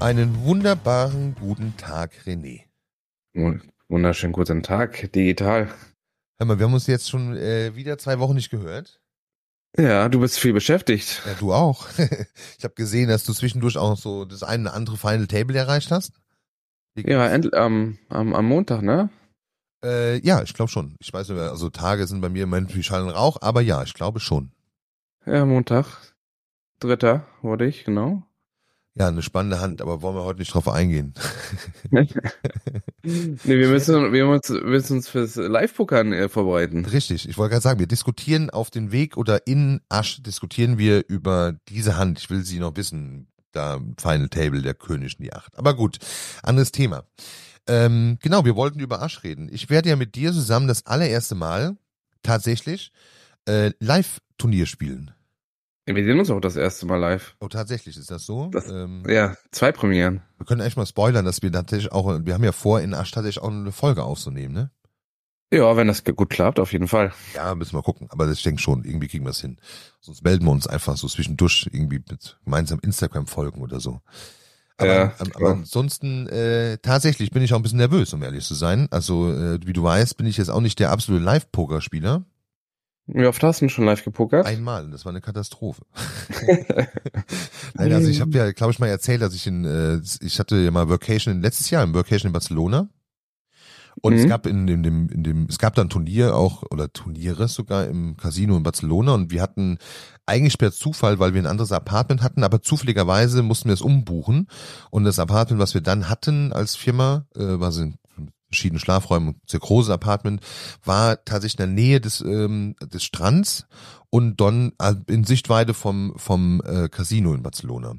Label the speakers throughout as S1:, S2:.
S1: Einen wunderbaren guten Tag, René.
S2: Wunderschönen guten Tag, digital.
S1: Hör mal, wir haben uns jetzt schon äh, wieder zwei Wochen nicht gehört.
S2: Ja, du bist viel beschäftigt.
S1: Ja, du auch. ich habe gesehen, dass du zwischendurch auch so das eine oder andere Final Table erreicht hast.
S2: Ja, end, ähm, am, am Montag, ne?
S1: Äh, ja, ich glaube schon. Ich weiß nicht mehr, also Tage sind bei mir im Moment wie Schall und Rauch, aber ja, ich glaube schon.
S2: Ja, Montag. Dritter wurde ich, genau.
S1: Ja, eine spannende Hand, aber wollen wir heute nicht drauf eingehen.
S2: nee, wir müssen, wir müssen uns fürs Live-Pokern äh, vorbereiten.
S1: Richtig, ich wollte gerade sagen, wir diskutieren auf den Weg oder in Asch diskutieren wir über diese Hand. Ich will sie noch wissen, da Final Table, der König in die Acht. Aber gut, anderes Thema. Ähm, genau, wir wollten über Asch reden. Ich werde ja mit dir zusammen das allererste Mal tatsächlich äh, Live-Turnier spielen.
S2: Wir sehen uns auch das erste Mal live.
S1: Oh, tatsächlich ist das so?
S2: Das, ähm, ja, zwei Premieren.
S1: Wir können echt mal spoilern, dass wir tatsächlich auch, wir haben ja vor, in Asch tatsächlich auch eine Folge aufzunehmen, ne?
S2: Ja, wenn das gut klappt, auf jeden Fall.
S1: Ja, müssen wir gucken. Aber ich denke schon, irgendwie kriegen wir es hin. Sonst melden wir uns einfach so zwischendurch irgendwie mit gemeinsam Instagram-Folgen oder so. Aber,
S2: ja,
S1: aber ansonsten, äh, tatsächlich bin ich auch ein bisschen nervös, um ehrlich zu sein. Also, äh, wie du weißt, bin ich jetzt auch nicht der absolute Live-Poker-Spieler.
S2: Wie oft hast du schon live gepokert?
S1: Einmal, das war eine Katastrophe. Nein, also ich habe ja, glaube ich, mal erzählt, dass ich in, äh, ich hatte ja mal Workation letztes Jahr im Workation in Barcelona. Und mhm. es gab in, in, dem, in dem, es gab dann Turnier auch, oder Turniere sogar im Casino in Barcelona und wir hatten eigentlich per Zufall, weil wir ein anderes Apartment hatten, aber zufälligerweise mussten wir es umbuchen. Und das Apartment, was wir dann hatten als Firma, äh, war so verschiedene Schlafräume, sehr großes Apartment, war tatsächlich in der Nähe des, ähm, des Strands und dann äh, in Sichtweite vom, vom äh, Casino in Barcelona.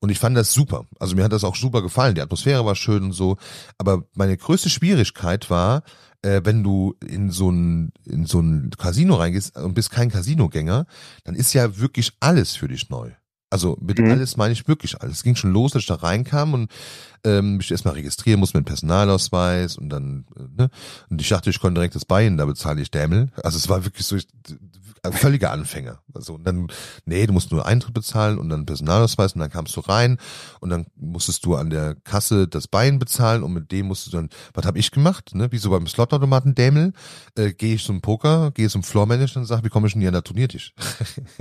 S1: Und ich fand das super. Also mir hat das auch super gefallen. Die Atmosphäre war schön und so. Aber meine größte Schwierigkeit war, äh, wenn du in so ein in so ein Casino reingehst und bist kein Casinogänger, dann ist ja wirklich alles für dich neu. Also mit mhm. alles meine ich wirklich alles. Es ging schon los, als ich da reinkam und ähm, mich erstmal registrieren muss mit dem Personalausweis und dann, äh, ne? Und ich dachte, ich konnte direkt das Bein, da bezahle ich Dämmel. Also es war wirklich so, ich, völliger Anfänger. Also und dann, nee, du musst nur Eintritt bezahlen und dann Personalausweis und dann kamst du rein und dann musstest du an der Kasse das Bein bezahlen und mit dem musst du dann, was habe ich gemacht, ne? Wie so beim Slotautomaten Dämel, äh, gehe ich zum Poker, gehe zum Floormanager und sag, wie komme ich denn hier an der Turniertisch?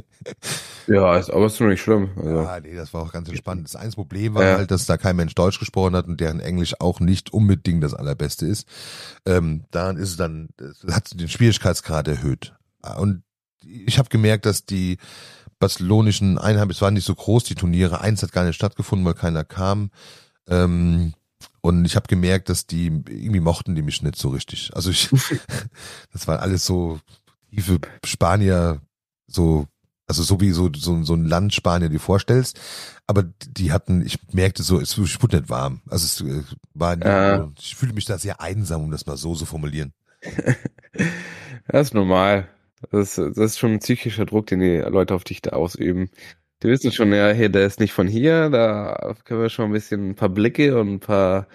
S2: ja, ist aber ist nicht schlimm.
S1: Also. Ja, nee, das war auch ganz entspannt. Das einzige Problem war ja. halt, dass da kein Mensch Deutsch gesprochen hat und deren Englisch auch nicht unbedingt das allerbeste ist. Ähm, daran ist es dann, hat den Schwierigkeitsgrad erhöht. Und ich habe gemerkt, dass die barcelonischen Einheimischen, es waren nicht so groß, die Turniere, eins hat gar nicht stattgefunden, weil keiner kam. Ähm, und ich habe gemerkt, dass die irgendwie mochten die mich nicht so richtig. Also ich, das war alles so tiefe Spanier, so, also so wie so, so, so ein Land Spanier dir vorstellst. Aber die hatten, ich merkte so, es wurde nicht warm. Also es äh, war, äh. ich fühle mich da sehr einsam, um das mal so zu so formulieren.
S2: das ist normal. Das, das ist schon ein psychischer Druck, den die Leute auf dich da ausüben. Die wissen schon, ja, hey, der ist nicht von hier, da können wir schon ein bisschen ein paar Blicke und ein paar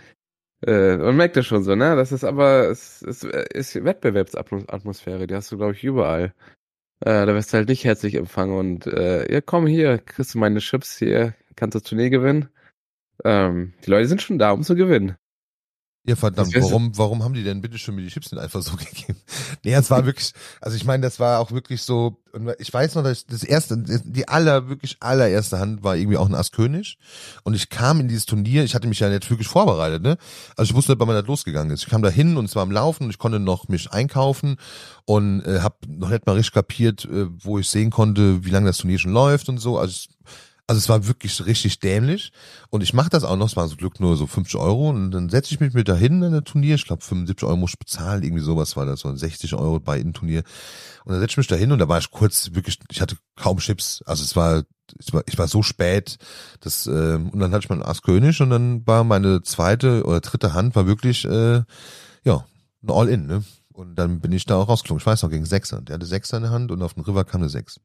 S2: äh, man merkt das schon so, ne? Das ist aber, es, es ist Wettbewerbsatmosphäre, die hast du, glaube ich, überall. Äh, da wirst du halt nicht herzlich empfangen und äh, ja, komm hier, kriegst du meine Chips hier, kannst du Tournee gewinnen. Ähm, die Leute sind schon da, um zu gewinnen.
S1: Ja, verdammt, warum, warum haben die denn bitte schon mir die Chips nicht einfach so gegeben? Nee, es war wirklich, also ich meine, das war auch wirklich so, ich weiß noch, dass das erste, die aller, wirklich allererste Hand war irgendwie auch ein Ass König. Und ich kam in dieses Turnier, ich hatte mich ja nicht wirklich vorbereitet, ne? Also ich wusste nicht, wann man das losgegangen ist. Ich kam da hin und es war am Laufen und ich konnte noch mich einkaufen und äh, habe noch nicht mal richtig kapiert, äh, wo ich sehen konnte, wie lange das Turnier schon läuft und so. Also Also es war wirklich richtig dämlich und ich mache das auch noch, es war zum Glück nur so 50 Euro und dann setze ich mich mit dahin in der Turnier, ich glaube 75 Euro muss ich bezahlen, irgendwie sowas war das, so 60 Euro bei Turnier und dann setze ich mich dahin und da war ich kurz wirklich, ich hatte kaum Chips, also es war ich war, ich war so spät, das, äh, und dann hatte ich meinen Ass König und dann war meine zweite oder dritte Hand war wirklich, äh, ja, ein All-In, ne? Und dann bin ich da auch rausgeflogen. Ich weiß noch, gegen Sechser. Der hatte Sechser in der Hand und auf den River kam eine Sechs.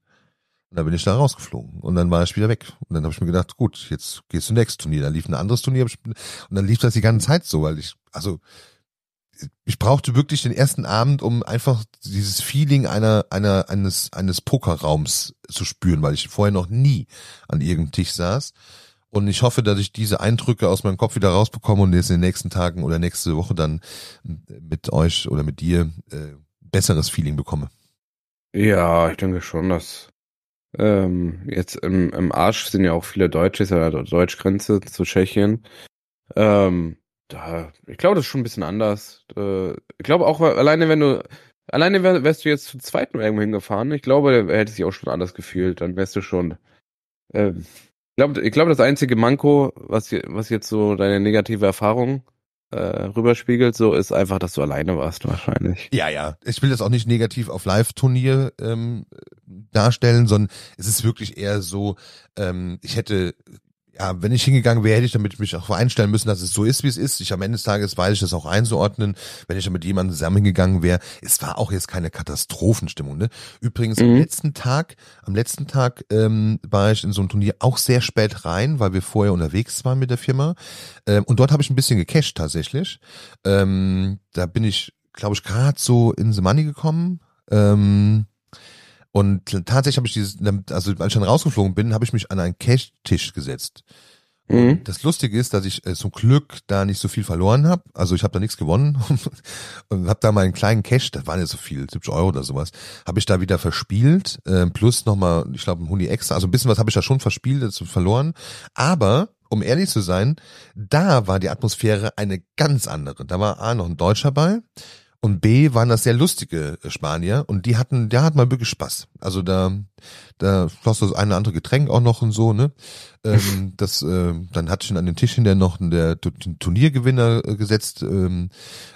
S1: Und dann bin ich da rausgeflogen. Und dann war ich wieder weg. Und dann habe ich mir gedacht, gut, jetzt gehst du nächstes Turnier. Dann lief ein anderes Turnier. Und dann lief das die ganze Zeit so, weil ich, also, ich brauchte wirklich den ersten Abend, um einfach dieses Feeling einer, einer, eines, eines Pokerraums zu spüren, weil ich vorher noch nie an irgendeinem Tisch saß. Und ich hoffe, dass ich diese Eindrücke aus meinem Kopf wieder rausbekomme und jetzt in den nächsten Tagen oder nächste Woche dann mit euch oder mit dir äh, besseres Feeling bekomme.
S2: Ja, ich denke schon, dass ähm, jetzt im, im Arsch sind ja auch viele Deutsche, ist ja der Deutschgrenze zu Tschechien. Ähm, da, ich glaube, das ist schon ein bisschen anders. Äh, ich glaube auch, alleine wenn du, alleine wär, wärst du jetzt zu zweit nur irgendwo hingefahren, ich glaube, er hätte sich auch schon anders gefühlt. Dann wärst du schon, äh, ich glaube, ich glaube, das einzige Manko, was, was jetzt so deine negative Erfahrung äh, rüberspiegelt, so ist einfach, dass du alleine warst wahrscheinlich.
S1: Ja, ja. Ich will das auch nicht negativ auf Live-Turnier ähm, darstellen, sondern es ist wirklich eher so, ähm, ich hätte ja, wenn ich hingegangen wäre, hätte ich damit mich auch einstellen müssen, dass es so ist, wie es ist. Ich am Ende des Tages weiß ich das auch einzuordnen. Wenn ich dann mit jemandem zusammen hingegangen wäre, es war auch jetzt keine Katastrophenstimmung. Ne? Übrigens mhm. am letzten Tag, am letzten Tag ähm, war ich in so ein Turnier auch sehr spät rein, weil wir vorher unterwegs waren mit der Firma. Ähm, und dort habe ich ein bisschen gecasht tatsächlich. Ähm, da bin ich, glaube ich, gerade so in the Money gekommen. Ähm, und tatsächlich habe ich dieses, also als ich dann rausgeflogen bin, habe ich mich an einen Cash-Tisch gesetzt. Mhm. Das Lustige ist, dass ich äh, zum Glück da nicht so viel verloren habe. Also ich habe da nichts gewonnen und habe da meinen kleinen Cash, das waren ja so viel, 70 Euro oder sowas, habe ich da wieder verspielt. Äh, plus nochmal, ich glaube, ein Huni extra. Also ein bisschen was habe ich da schon verspielt, dazu verloren. Aber um ehrlich zu sein, da war die Atmosphäre eine ganz andere. Da war A noch ein Deutscher bei und B waren das sehr lustige äh, Spanier und die hatten, der hat mal wirklich Spaß. Also da, da floss das eine oder andere Getränk auch noch und so, ne? ähm, das, äh, dann hatte ich an den Tisch hinterher noch der, Turniergewinner äh, gesetzt, ähm,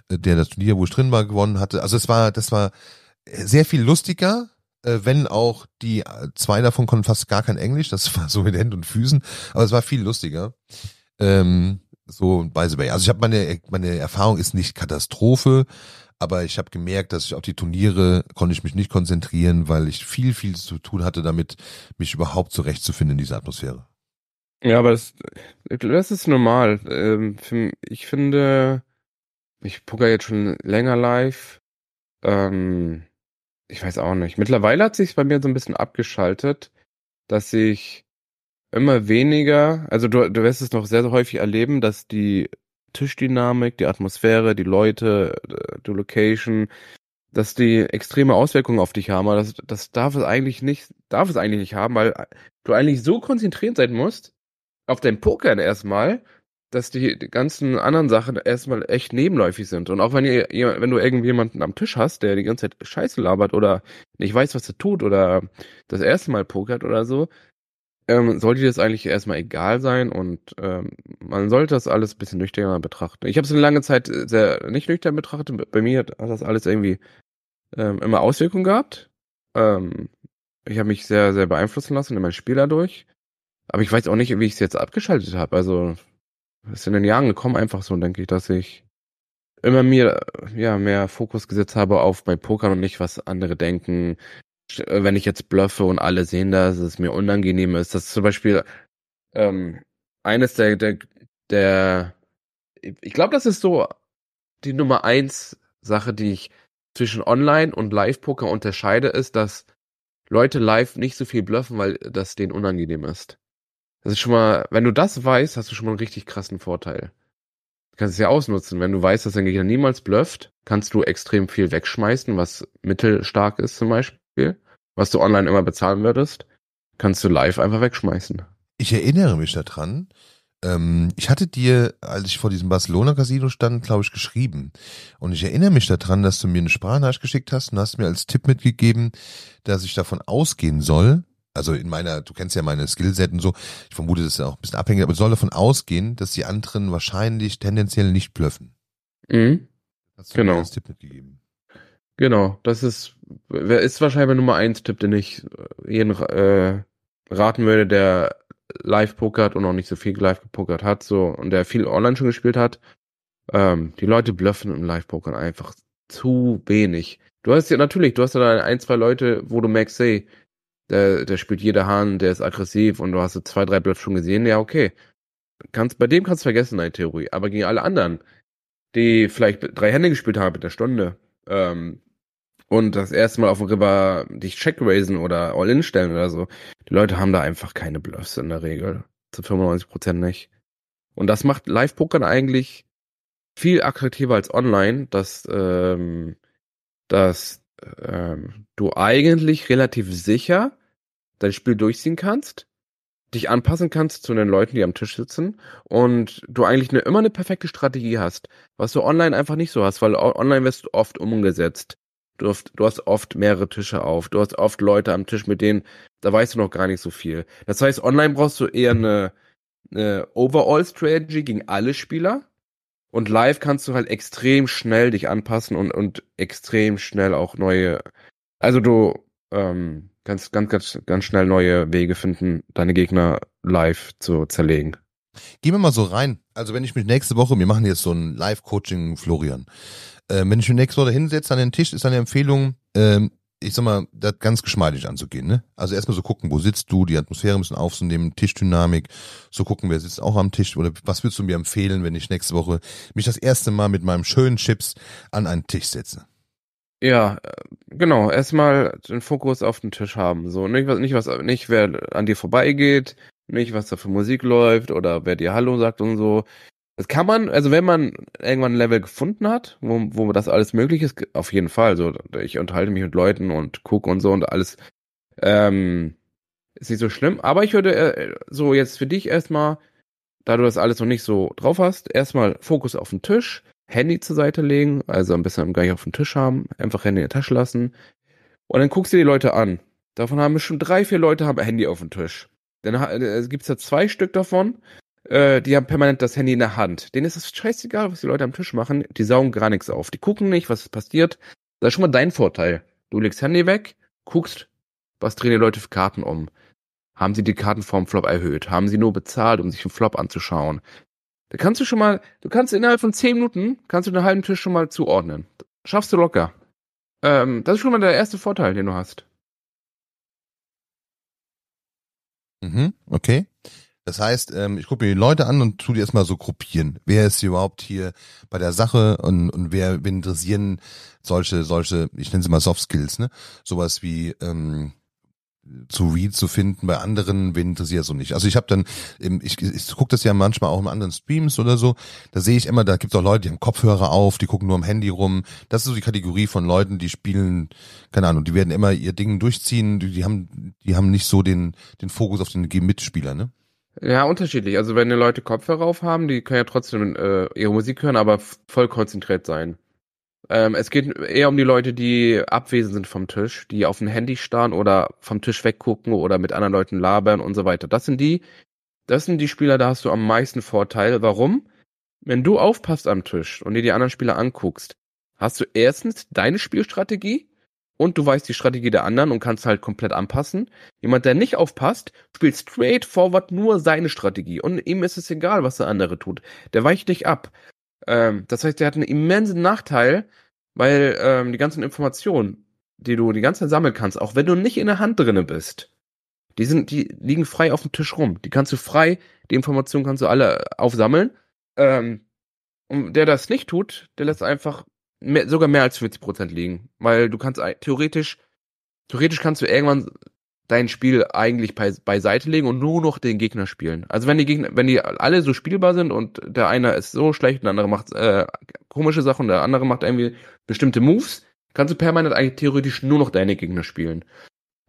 S1: äh, der das Turnier, wo ich drin war, gewonnen hatte. Also es war, das war sehr viel lustiger, äh, wenn auch die zwei davon konnten fast gar kein Englisch, das war so mit Händen und Füßen, aber es war viel lustiger. Ähm, so by the way. Also ich habe meine meine Erfahrung ist nicht Katastrophe, aber ich habe gemerkt, dass ich auf die Turniere konnte ich mich nicht konzentrieren, weil ich viel, viel zu tun hatte damit, mich überhaupt zurechtzufinden in dieser Atmosphäre.
S2: Ja, aber das, das ist normal. Ähm, ich finde, ich poker jetzt schon länger live. Ähm, ich weiß auch nicht. Mittlerweile hat sich bei mir so ein bisschen abgeschaltet, dass ich immer weniger, also du, du wirst es noch sehr, sehr häufig erleben, dass die Tischdynamik, die Atmosphäre, die Leute, äh, die Location, dass die extreme Auswirkungen auf dich haben, aber das, das darf es eigentlich nicht, darf es eigentlich nicht haben, weil du eigentlich so konzentriert sein musst auf dein Pokern erstmal, dass die, die ganzen anderen Sachen erstmal echt nebenläufig sind. Und auch wenn ihr, wenn du irgendjemanden am Tisch hast, der die ganze Zeit Scheiße labert oder nicht weiß, was er tut oder das erste Mal pokert oder so, ähm, sollte das eigentlich erstmal egal sein und ähm, man sollte das alles ein bisschen nüchterner betrachten. Ich habe es eine lange Zeit sehr nicht nüchtern betrachtet. Bei mir hat das alles irgendwie ähm, immer Auswirkungen gehabt. Ähm, ich habe mich sehr, sehr beeinflussen lassen in meinem Spiel dadurch. Aber ich weiß auch nicht, wie ich es jetzt abgeschaltet habe. Also es ist in den Jahren gekommen, einfach so, denke ich, dass ich immer mir ja mehr Fokus gesetzt habe auf mein Pokern und nicht, was andere denken, äh, wenn ich jetzt bluffe und alle sehen das, es mir unangenehm ist, dass zum Beispiel ähm, eines der, der, der ich glaube, das ist so die Nummer eins Sache, die ich zwischen Online und Live-Poker unterscheide, ist, dass Leute live nicht so viel bluffen, weil das denen unangenehm ist. Das ist schon mal, wenn du das weißt, hast du schon mal einen richtig krassen Vorteil. Du kannst es ja ausnutzen. Wenn du weißt, dass dein Gegner niemals blufft, kannst du extrem viel wegschmeißen, was mittelstark ist zum Beispiel. Spiel, was du online immer bezahlen würdest, kannst du live einfach wegschmeißen.
S1: Ich erinnere mich daran. Ähm, ich hatte dir, als ich vor diesem Barcelona-Casino stand, glaube ich, geschrieben. Und ich erinnere mich daran, dass du mir eine Sprachnachricht geschickt hast und hast mir als Tipp mitgegeben, dass ich davon ausgehen soll, Also in meiner, du kennst ja meine Skillset und so. Ich vermute, das ist ja auch ein bisschen abhängig, aber es soll davon ausgehen, dass die anderen wahrscheinlich tendenziell nicht blöffen.
S2: Mhm.
S1: Hast du
S2: Genau.
S1: mir als Tipp mitgegeben.
S2: Genau, das ist, ist wahrscheinlich Nummer eins Tipp, den ich äh, jeden äh, raten würde, der live pokert und noch nicht so viel live gepokert hat, so und der viel online schon gespielt hat. Ähm, die Leute bluffen im Live-Pokern einfach zu wenig. Du hast ja natürlich, du hast ja da ein, zwei Leute, wo du merkst, hey, der, der spielt jeder Hand, der ist aggressiv und du hast so zwei, drei Bluffs schon gesehen, ja, okay. Kannst, bei dem kannst du vergessen, deine Theorie. Aber gegen alle anderen, die vielleicht drei Hände gespielt haben mit der Stunde, ähm, und das erste Mal auf dem River dich check raisen oder All-In stellen oder so. Die Leute haben da einfach keine Bluffs in der Regel. Zu 95% nicht. Und das macht Live-Pokern eigentlich viel attraktiver als online, dass, ähm, dass ähm, du eigentlich relativ sicher dein Spiel durchziehen kannst, dich anpassen kannst zu den Leuten, die am Tisch sitzen und du eigentlich eine, immer eine perfekte Strategie hast, was du online einfach nicht so hast, weil online wirst du oft umgesetzt. Du hast, du hast oft mehrere Tische auf, du hast oft Leute am Tisch, mit denen, da weißt du noch gar nicht so viel. Das heißt, online brauchst du eher eine, eine Overall-Strategy gegen alle Spieler und live kannst du halt extrem schnell dich anpassen und, und extrem schnell auch neue, also du ähm, kannst ganz, ganz, ganz schnell neue Wege finden, deine Gegner live zu zerlegen.
S1: Gehen wir mal so rein. Also wenn ich mich nächste Woche, wir machen jetzt so ein Live-Coaching, Florian. Ähm, wenn ich mich nächste Woche hinsetze an den Tisch, ist eine Empfehlung, ähm, ich sag mal, das ganz geschmeidig anzugehen. Ne? Also erstmal so gucken, wo sitzt du, die Atmosphäre ein bisschen aufzunehmen, Tischdynamik, so gucken, wer sitzt auch am Tisch oder was würdest du mir empfehlen, wenn ich nächste Woche mich das erste Mal mit meinem schönen Chips an einen Tisch setze?
S2: Ja, äh, genau. Erstmal den Fokus auf den Tisch haben. So, nicht was, nicht was, nicht wer an dir vorbeigeht, nicht was da für Musik läuft oder wer dir Hallo sagt und so. Das kann man, also wenn man irgendwann ein Level gefunden hat, wo, wo das alles möglich ist, auf jeden Fall. So, ich unterhalte mich mit Leuten und gucke und so und alles. Ähm, ist nicht so schlimm. Aber ich würde äh, so jetzt für dich erstmal, da du das alles noch nicht so drauf hast, erstmal Fokus auf den Tisch, Handy zur Seite legen, also am besten gleich auf dem Tisch haben, einfach Handy in der Tasche lassen. Und dann guckst du die Leute an. Davon haben schon drei, vier Leute haben Handy auf dem Tisch. Dann äh, gibt's da zwei Stück davon, äh, die haben permanent das Handy in der Hand. Denen ist es scheißegal, was die Leute am Tisch machen. Die saugen gar nichts auf. Die gucken nicht, was passiert. Das ist schon mal dein Vorteil. Du legst Handy weg, guckst, was drehen die Leute für Karten um. Haben sie die Karten vorm Flop erhöht? Haben sie nur bezahlt, um sich einen Flop anzuschauen? Da kannst du schon mal, du kannst innerhalb von zehn Minuten, kannst du den halben Tisch schon mal zuordnen. Schaffst du locker. Ähm, das ist schon mal der erste Vorteil, den du hast.
S1: Mhm, okay. Das heißt, ähm, ich gucke mir die Leute an und tu die erstmal so gruppieren. Wer ist hier überhaupt hier bei der Sache und, und wer wen interessieren solche, solche, ich nenne sie mal Soft Skills, ne? Sowas wie ähm, zu Read zu finden bei anderen, wen interessiert so nicht. Also ich habe dann, ich, ich gucke das ja manchmal auch in anderen Streams oder so, da sehe ich immer, da gibt es auch Leute, die haben Kopfhörer auf, die gucken nur am Handy rum. Das ist so die Kategorie von Leuten, die spielen, keine Ahnung, die werden immer ihr Ding durchziehen, die, die haben, die haben nicht so den, den Fokus auf den Mitspieler, ne?
S2: Ja, unterschiedlich. Also wenn die Leute Kopfhörer auf haben, die können ja trotzdem äh, ihre Musik hören, aber voll konzentriert sein. Ähm, es geht eher um die Leute, die abwesend sind vom Tisch, die auf dem Handy starren oder vom Tisch weggucken oder mit anderen Leuten labern und so weiter. Das sind die, das sind die Spieler, da hast du am meisten Vorteil. Warum? Wenn du aufpasst am Tisch und dir die anderen Spieler anguckst, hast du erstens deine Spielstrategie und du weißt die Strategie der anderen und kannst halt komplett anpassen. Jemand, der nicht aufpasst, spielt straight forward nur seine Strategie und ihm ist es egal, was der andere tut. Der weicht dich ab. Ähm, das heißt, der hat einen immensen Nachteil, weil ähm, die ganzen Informationen, die du die ganze Zeit sammeln kannst, auch wenn du nicht in der Hand drinne bist, die sind, die liegen frei auf dem Tisch rum. Die kannst du frei, die Informationen kannst du alle aufsammeln. Ähm, und der das nicht tut, der lässt einfach mehr, sogar mehr als 40 Prozent liegen, weil du kannst theoretisch, theoretisch kannst du irgendwann dein Spiel eigentlich bei, beiseite legen und nur noch den Gegner spielen. Also wenn die Gegner, wenn die alle so spielbar sind und der eine ist so schlecht und der andere macht äh, komische Sachen und der andere macht irgendwie bestimmte Moves, kannst du permanent eigentlich theoretisch nur noch deine Gegner spielen.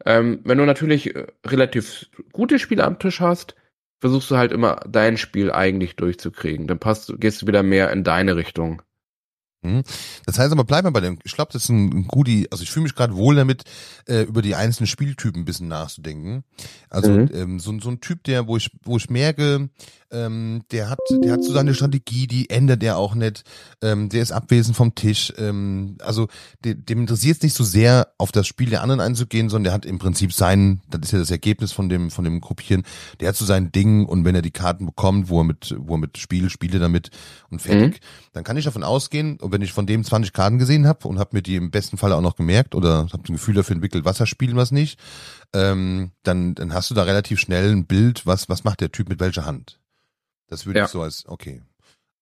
S2: Ähm, wenn du natürlich äh, relativ gute Spiele am Tisch hast, versuchst du halt immer dein Spiel eigentlich durchzukriegen. Dann passt, gehst du wieder mehr in deine Richtung.
S1: Hm. Das heißt aber, bleib mal bei dem. Ich glaube, das ist ein Goodie. Also ich fühle mich gerade wohl damit, äh, über die einzelnen Spieltypen ein bisschen nachzudenken. Also mhm. ähm, so, so ein Typ, der, wo ich, wo ich merke, ähm, der hat, der hat so seine Strategie, die ändert er auch nicht. Ähm, der ist abwesend vom Tisch. Ähm, also de, dem interessiert es nicht so sehr, auf das Spiel der anderen einzugehen, sondern der hat im Prinzip sein, das ist ja das Ergebnis von dem, von dem Gruppieren. Der hat so sein Ding und wenn er die Karten bekommt, wo er mit, wo er mit Spiel, spiele damit und fertig, mhm. dann kann ich davon ausgehen, und wenn ich von dem 20 Karten gesehen habe und habe mir die im besten Fall auch noch gemerkt oder habe ein Gefühl dafür entwickelt, was er spielt, was nicht, ähm, dann, dann hast du da relativ schnell ein Bild, was, was macht der Typ mit welcher Hand. Das würde ja. ich so als, okay.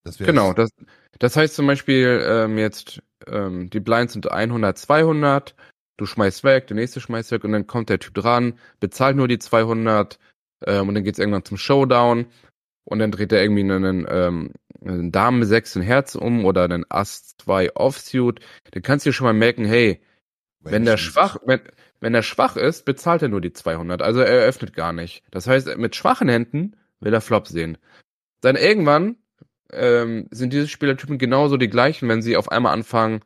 S2: Das genau, das, das heißt zum Beispiel ähm, jetzt, ähm, die Blinds sind 100, 200, du schmeißt weg, der nächste schmeißt weg und dann kommt der Typ dran, bezahlt nur die 200 ähm, und dann geht's irgendwann zum Showdown und dann dreht er irgendwie einen, ähm, einen Dame 6 in Herz um oder einen Ass 2 Offsuit. Dann kannst du dir schon mal merken, hey, wenn, wenn der schwach, wenn, wenn er schwach ist, bezahlt er nur die 200. Also er öffnet gar nicht. Das heißt, mit schwachen Händen will er Flop sehen. Dann irgendwann ähm, sind diese Spielertypen genauso die gleichen, wenn sie auf einmal anfangen,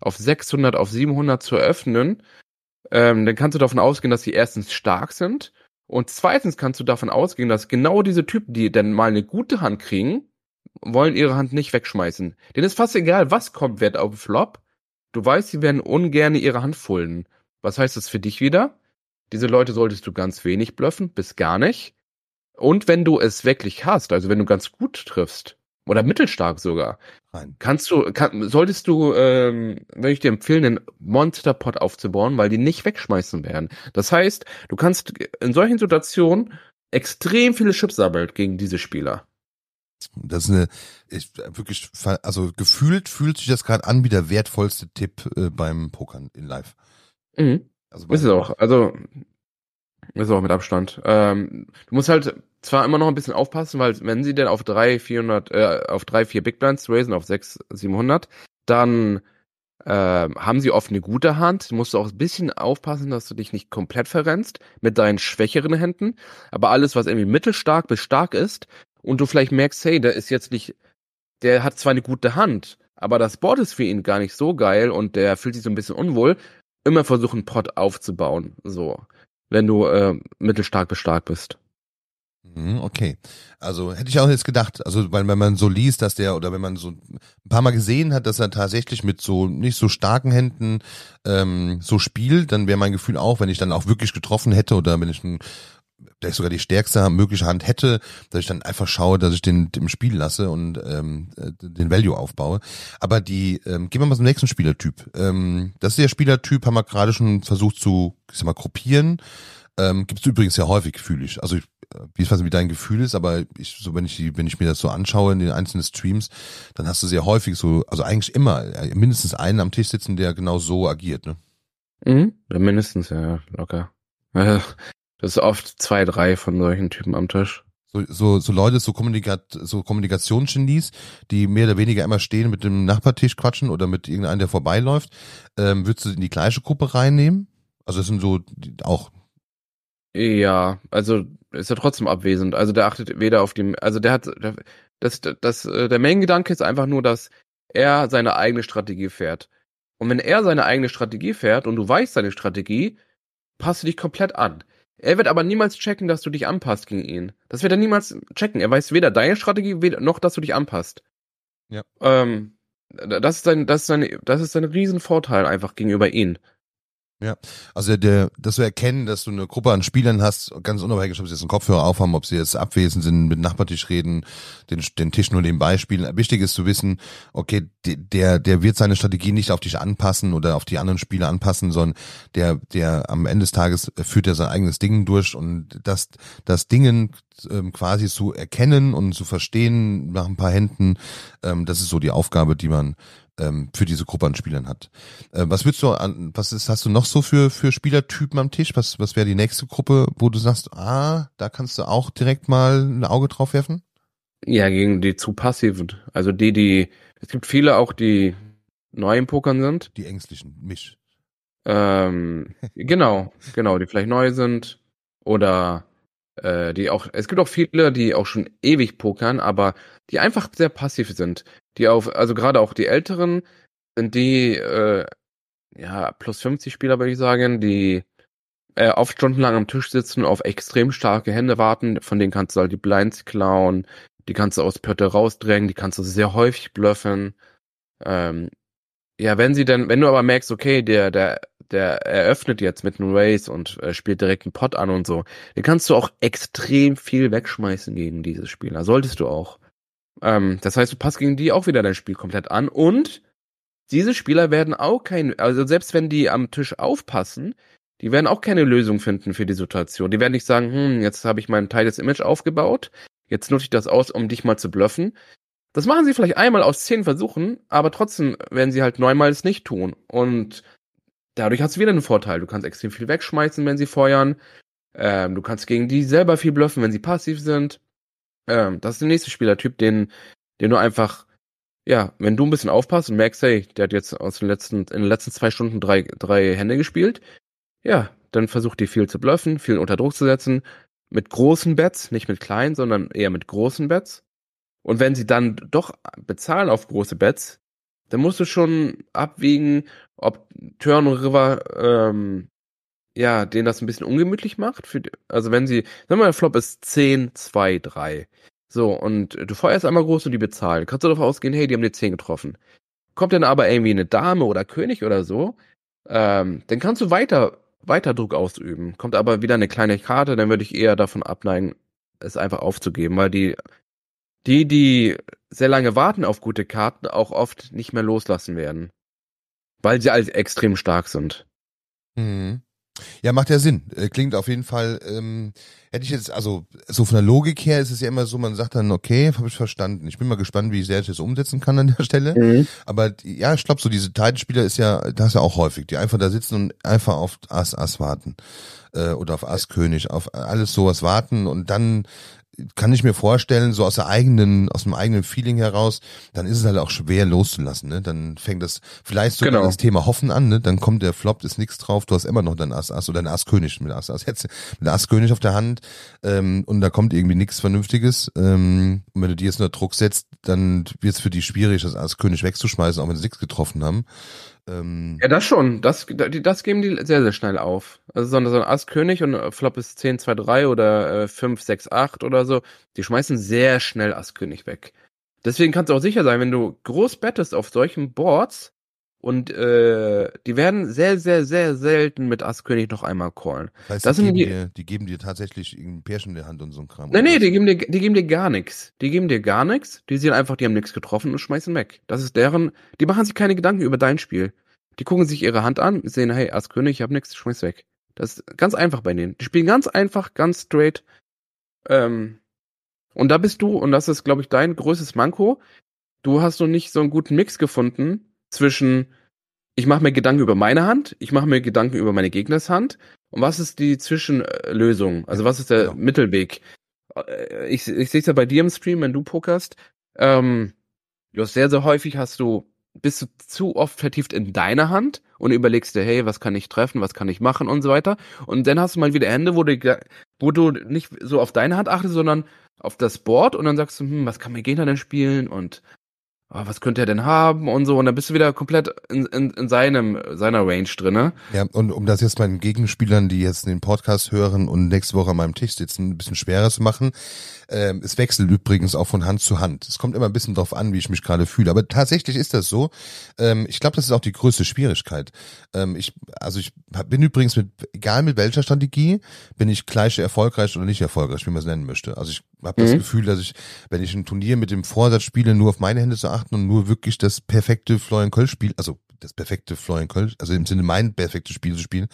S2: auf 600, auf 700 zu öffnen. Ähm, dann kannst du davon ausgehen, dass sie erstens stark sind und zweitens kannst du davon ausgehen, dass genau diese Typen, die dann mal eine gute Hand kriegen, wollen ihre Hand nicht wegschmeißen. Denen ist fast egal, was kommt, wird auf Flop. Du weißt, sie werden ungern ihre Hand fullen. Was heißt das für dich wieder? Diese Leute solltest du ganz wenig bluffen, bis gar nicht. Und wenn du es wirklich hast, also wenn du ganz gut triffst, oder mittelstark sogar, Nein. kannst du, kann, solltest du, ähm, würde ich dir empfehlen, einen Monsterpot aufzubauen, weil die nicht wegschmeißen werden. Das heißt, du kannst in solchen Situationen extrem viele Chips sammeln gegen diese Spieler.
S1: Das ist eine, ich, wirklich, also gefühlt fühlt sich das gerade an wie der wertvollste Tipp äh, beim Pokern in Live.
S2: Mhm. Also ist es auch. Also ist auch mit Abstand. Ähm, du musst halt zwar immer noch ein bisschen aufpassen, weil wenn sie denn auf drei, 400, äh, auf drei, vier Big Blinds raisen, auf sechs, 700, dann äh, haben sie oft eine gute Hand. Du musst auch ein bisschen aufpassen, dass du dich nicht komplett verrennst mit deinen schwächeren Händen. Aber alles, was irgendwie mittelstark bis stark ist und du vielleicht merkst, hey, der ist jetzt nicht, der hat zwar eine gute Hand, aber das Board ist für ihn gar nicht so geil und der fühlt sich so ein bisschen unwohl, immer versuchen, Pot aufzubauen. So wenn du äh, mittelstark bis stark bist.
S1: Mhm, okay. Also hätte ich auch jetzt gedacht, also weil wenn man so liest, dass der oder wenn man so ein paar Mal gesehen hat, dass er tatsächlich mit so nicht so starken Händen ähm, so spielt, dann wäre mein Gefühl auch, wenn ich dann auch wirklich getroffen hätte oder wenn ich ein vielleicht sogar die stärkste mögliche Hand hätte, dass ich dann einfach schaue, dass ich den im Spiel lasse und ähm, äh, den Value aufbaue. Aber die, ähm, gehen wir mal zum nächsten Spielertyp. Ähm, das ist der Spielertyp, haben wir gerade schon versucht zu, ich sag mal, gruppieren. Ähm, Gibt es übrigens ja häufig, fühle ich. Also ich, äh, weiß nicht, wie dein Gefühl ist, aber ich, so wenn ich die, wenn ich mir das so anschaue in den einzelnen Streams, dann hast du sehr häufig so, also eigentlich immer äh, mindestens einen am Tisch sitzen, der genau so agiert, ne?
S2: Mhm, mindestens, ja, locker. Das ist oft zwei, drei von solchen Typen am Tisch.
S1: So, so, so Leute, so, Kommunikat, so Kommunikationsgenies, die mehr oder weniger immer stehen, mit dem Nachbartisch quatschen oder mit irgendeinem, der vorbeiläuft, ähm, würdest du in die gleiche Gruppe reinnehmen? Also das sind so die, auch.
S2: Ja, also ist er trotzdem abwesend. Also der achtet weder auf die, also der hat, der, das, das, äh, der Main-Gedanke ist einfach nur, dass er seine eigene Strategie fährt. Und wenn er seine eigene Strategie fährt und du weißt seine Strategie, passt du dich komplett an. Er wird aber niemals checken, dass du dich anpasst gegen ihn. Das wird er niemals checken. Er weiß weder deine Strategie noch, dass du dich anpasst. Ja. Ähm, das ist sein, das ist sein, das ist sein Riesenvorteil einfach gegenüber ihm.
S1: Ja, also der, dass du erkennen, dass du eine Gruppe an Spielern hast, ganz unabhängig, ob sie jetzt einen Kopfhörer aufhaben, ob sie jetzt abwesend sind, mit Nachbartisch reden, den, den Tisch nur nebenbei spielen. Wichtig ist zu wissen, okay, der, der wird seine Strategie nicht auf dich anpassen oder auf die anderen Spieler anpassen, sondern der, der am Ende des Tages führt er sein eigenes Ding durch und das, das Dingen ähm, quasi zu erkennen und zu verstehen nach ein paar Händen, ähm, das ist so die Aufgabe, die man ähm, für diese Gruppe an Spielern hat. Äh, was würdest du an, was ist, hast du noch so für, für Spielertypen am Tisch? Was, was wäre die nächste Gruppe, wo du sagst, ah, da kannst du auch direkt mal ein Auge drauf werfen?
S2: Ja, gegen die zu passiven. Also die, die, es gibt viele auch, die neu im Pokern sind.
S1: Die ängstlichen, mich.
S2: Ähm, genau, genau, die vielleicht neu sind oder äh, die auch, es gibt auch viele, die auch schon ewig pokern, aber die einfach sehr passiv sind. Die auf, also gerade auch die Älteren, sind die, äh, ja, plus 50 Spieler, würde ich sagen, die äh, oft stundenlang am Tisch sitzen, auf extrem starke Hände warten, von denen kannst du halt die Blinds klauen, die kannst du aus Pötte rausdrängen, die kannst du sehr häufig bluffen. Ähm, ja, wenn sie dann, wenn du aber merkst, okay, der, der, der eröffnet jetzt mit einem Race und äh, spielt direkt einen Pot an und so, dann kannst du auch extrem viel wegschmeißen gegen diese Spieler. Solltest du auch. Ähm, das heißt, du passt gegen die auch wieder dein Spiel komplett an und diese Spieler werden auch kein, also selbst wenn die am Tisch aufpassen, die werden auch keine Lösung finden für die Situation. Die werden nicht sagen, hm, jetzt habe ich mein Teil des Image aufgebaut, jetzt nutze ich das aus, um dich mal zu bluffen. Das machen sie vielleicht einmal aus zehn Versuchen, aber trotzdem werden sie halt neunmal es nicht tun. Und dadurch hast du wieder einen Vorteil. Du kannst extrem viel wegschmeißen, wenn sie feuern. Ähm, du kannst gegen die selber viel bluffen, wenn sie passiv sind. Ähm, das ist der nächste Spielertyp, den, den du einfach, ja, wenn du ein bisschen aufpasst und merkst, hey, der hat jetzt aus den letzten, in den letzten zwei Stunden drei, drei Hände gespielt, ja, dann versucht die viel zu bluffen, viel unter Druck zu setzen, mit großen Bets, nicht mit kleinen, sondern eher mit großen Bets. Und wenn sie dann doch bezahlen auf große Bets, dann musst du schon abwägen, ob Turn River ähm, ja, denen das ein bisschen ungemütlich macht. Für, also wenn sie, wir mal, der Flop ist 10, 2, 3. So, und du feuerst einmal groß und die bezahlen. Kannst du davon ausgehen, hey, die haben die 10 getroffen. Kommt dann aber irgendwie eine Dame oder König oder so, ähm, dann kannst du weiter, weiter Druck ausüben. Kommt aber wieder eine kleine Karte, dann würde ich eher davon abneigen, es einfach aufzugeben, weil die, die, die sehr lange warten auf gute Karten, auch oft nicht mehr loslassen werden. Weil sie halt extrem stark sind.
S1: Mhm. Ja, macht ja Sinn. Äh, klingt auf jeden Fall, ähm, hätte ich jetzt, also so von der Logik her ist es ja immer so, man sagt dann, okay, habe ich verstanden. Ich bin mal gespannt, wie sehr ich das umsetzen kann an der Stelle. Mhm. Aber ja, ich glaube, so diese Titanspieler ist ja, das ist ja auch häufig, die einfach da sitzen und einfach auf Ass, Ass warten. Äh, oder auf Ass König, auf alles sowas warten und dann kann ich mir vorstellen, so aus der eigenen, aus dem eigenen Feeling heraus, dann ist es halt auch schwer loszulassen, ne? Dann fängt das vielleicht sogar genau. das Thema Hoffen an, ne? Dann kommt der Flop, ist nichts drauf, du hast immer noch dein Ass, Ass oder dein Ass König mit Ass, Ass, jetzt mit Ass König auf der Hand, ähm, und da kommt irgendwie nichts Vernünftiges, ähm, und wenn du dir jetzt nur Druck setzt, dann wird es für die schwierig, das Ass König wegzuschmeißen, auch wenn sie nichts getroffen haben.
S2: Ähm, ja, das schon. Das, das geben die sehr, sehr schnell auf. Also so ein, Ass-König und Flop ist 10, 2, 3 oder äh, 5, 6, 8 oder so. Die schmeißen sehr schnell Ass-König weg. Deswegen kannst du auch sicher sein, wenn du groß bettest auf solchen Boards und äh, die werden sehr, sehr, sehr selten mit Ass-König noch einmal callen.
S1: Das heißt, das die, geben die, dir, die geben dir tatsächlich ein Pärchen in der Hand und so ein Kram.
S2: Nee, nee, die geben, dir, die geben dir gar nichts. Die geben dir gar nichts. Die sehen einfach, die haben nichts getroffen und schmeißen weg. Das ist deren, die machen sich keine Gedanken über dein Spiel. Die gucken sich ihre Hand an, sehen, hey, Ass König, ich hab nichts, schmeiß weg. Das ist ganz einfach bei denen. Die spielen ganz einfach, ganz straight. Ähm, und da bist du, und das ist, glaube ich, dein größtes Manko. Du hast noch nicht so einen guten Mix gefunden zwischen, ich mache mir Gedanken über meine Hand, ich mache mir Gedanken über meine Gegners Hand. Und was ist die Zwischenlösung? Also was ist der genau. Mittelweg? Äh, ich, ich sehe es ja bei dir im Stream, wenn du pokerst. Ähm, du hast sehr, sehr häufig hast du bist du zu oft vertieft in deiner Hand und überlegst dir, hey, was kann ich treffen, was kann ich machen und so weiter. Und dann hast du mal wieder Hände, wo du, wo du nicht so auf deine Hand achtest, sondern auf das Board und dann sagst du, hm, was kann mein Gegner denn spielen und oh, was könnte er denn haben und so und dann bist du wieder komplett in, in, in seinem seiner Range drinne.
S1: Ja, und um das jetzt meinen Gegenspielern, die jetzt den Podcast hören und nächste Woche an meinem Tisch sitzen, ein bisschen schwerer zu machen, ähm, es wechselt übrigens auch von Hand zu Hand. Es kommt immer ein bisschen drauf an, wie ich mich gerade fühle. Aber tatsächlich ist das so. Ähm, ich glaube, das ist auch die größte Schwierigkeit. Ähm, ich, also ich bin übrigens mit, egal mit welcher Strategie, bin ich gleich erfolgreich oder nicht erfolgreich, wie man es nennen möchte. Also ich habe das mhm. Gefühl, dass ich, wenn ich ein Turnier mit dem Vorsatz spiele, nur auf meine Hände zu achten und nur wirklich das perfekte Florian Köln spiel, also das perfekte Florian Köln, also im Sinne mein perfektes Spiel zu spielen,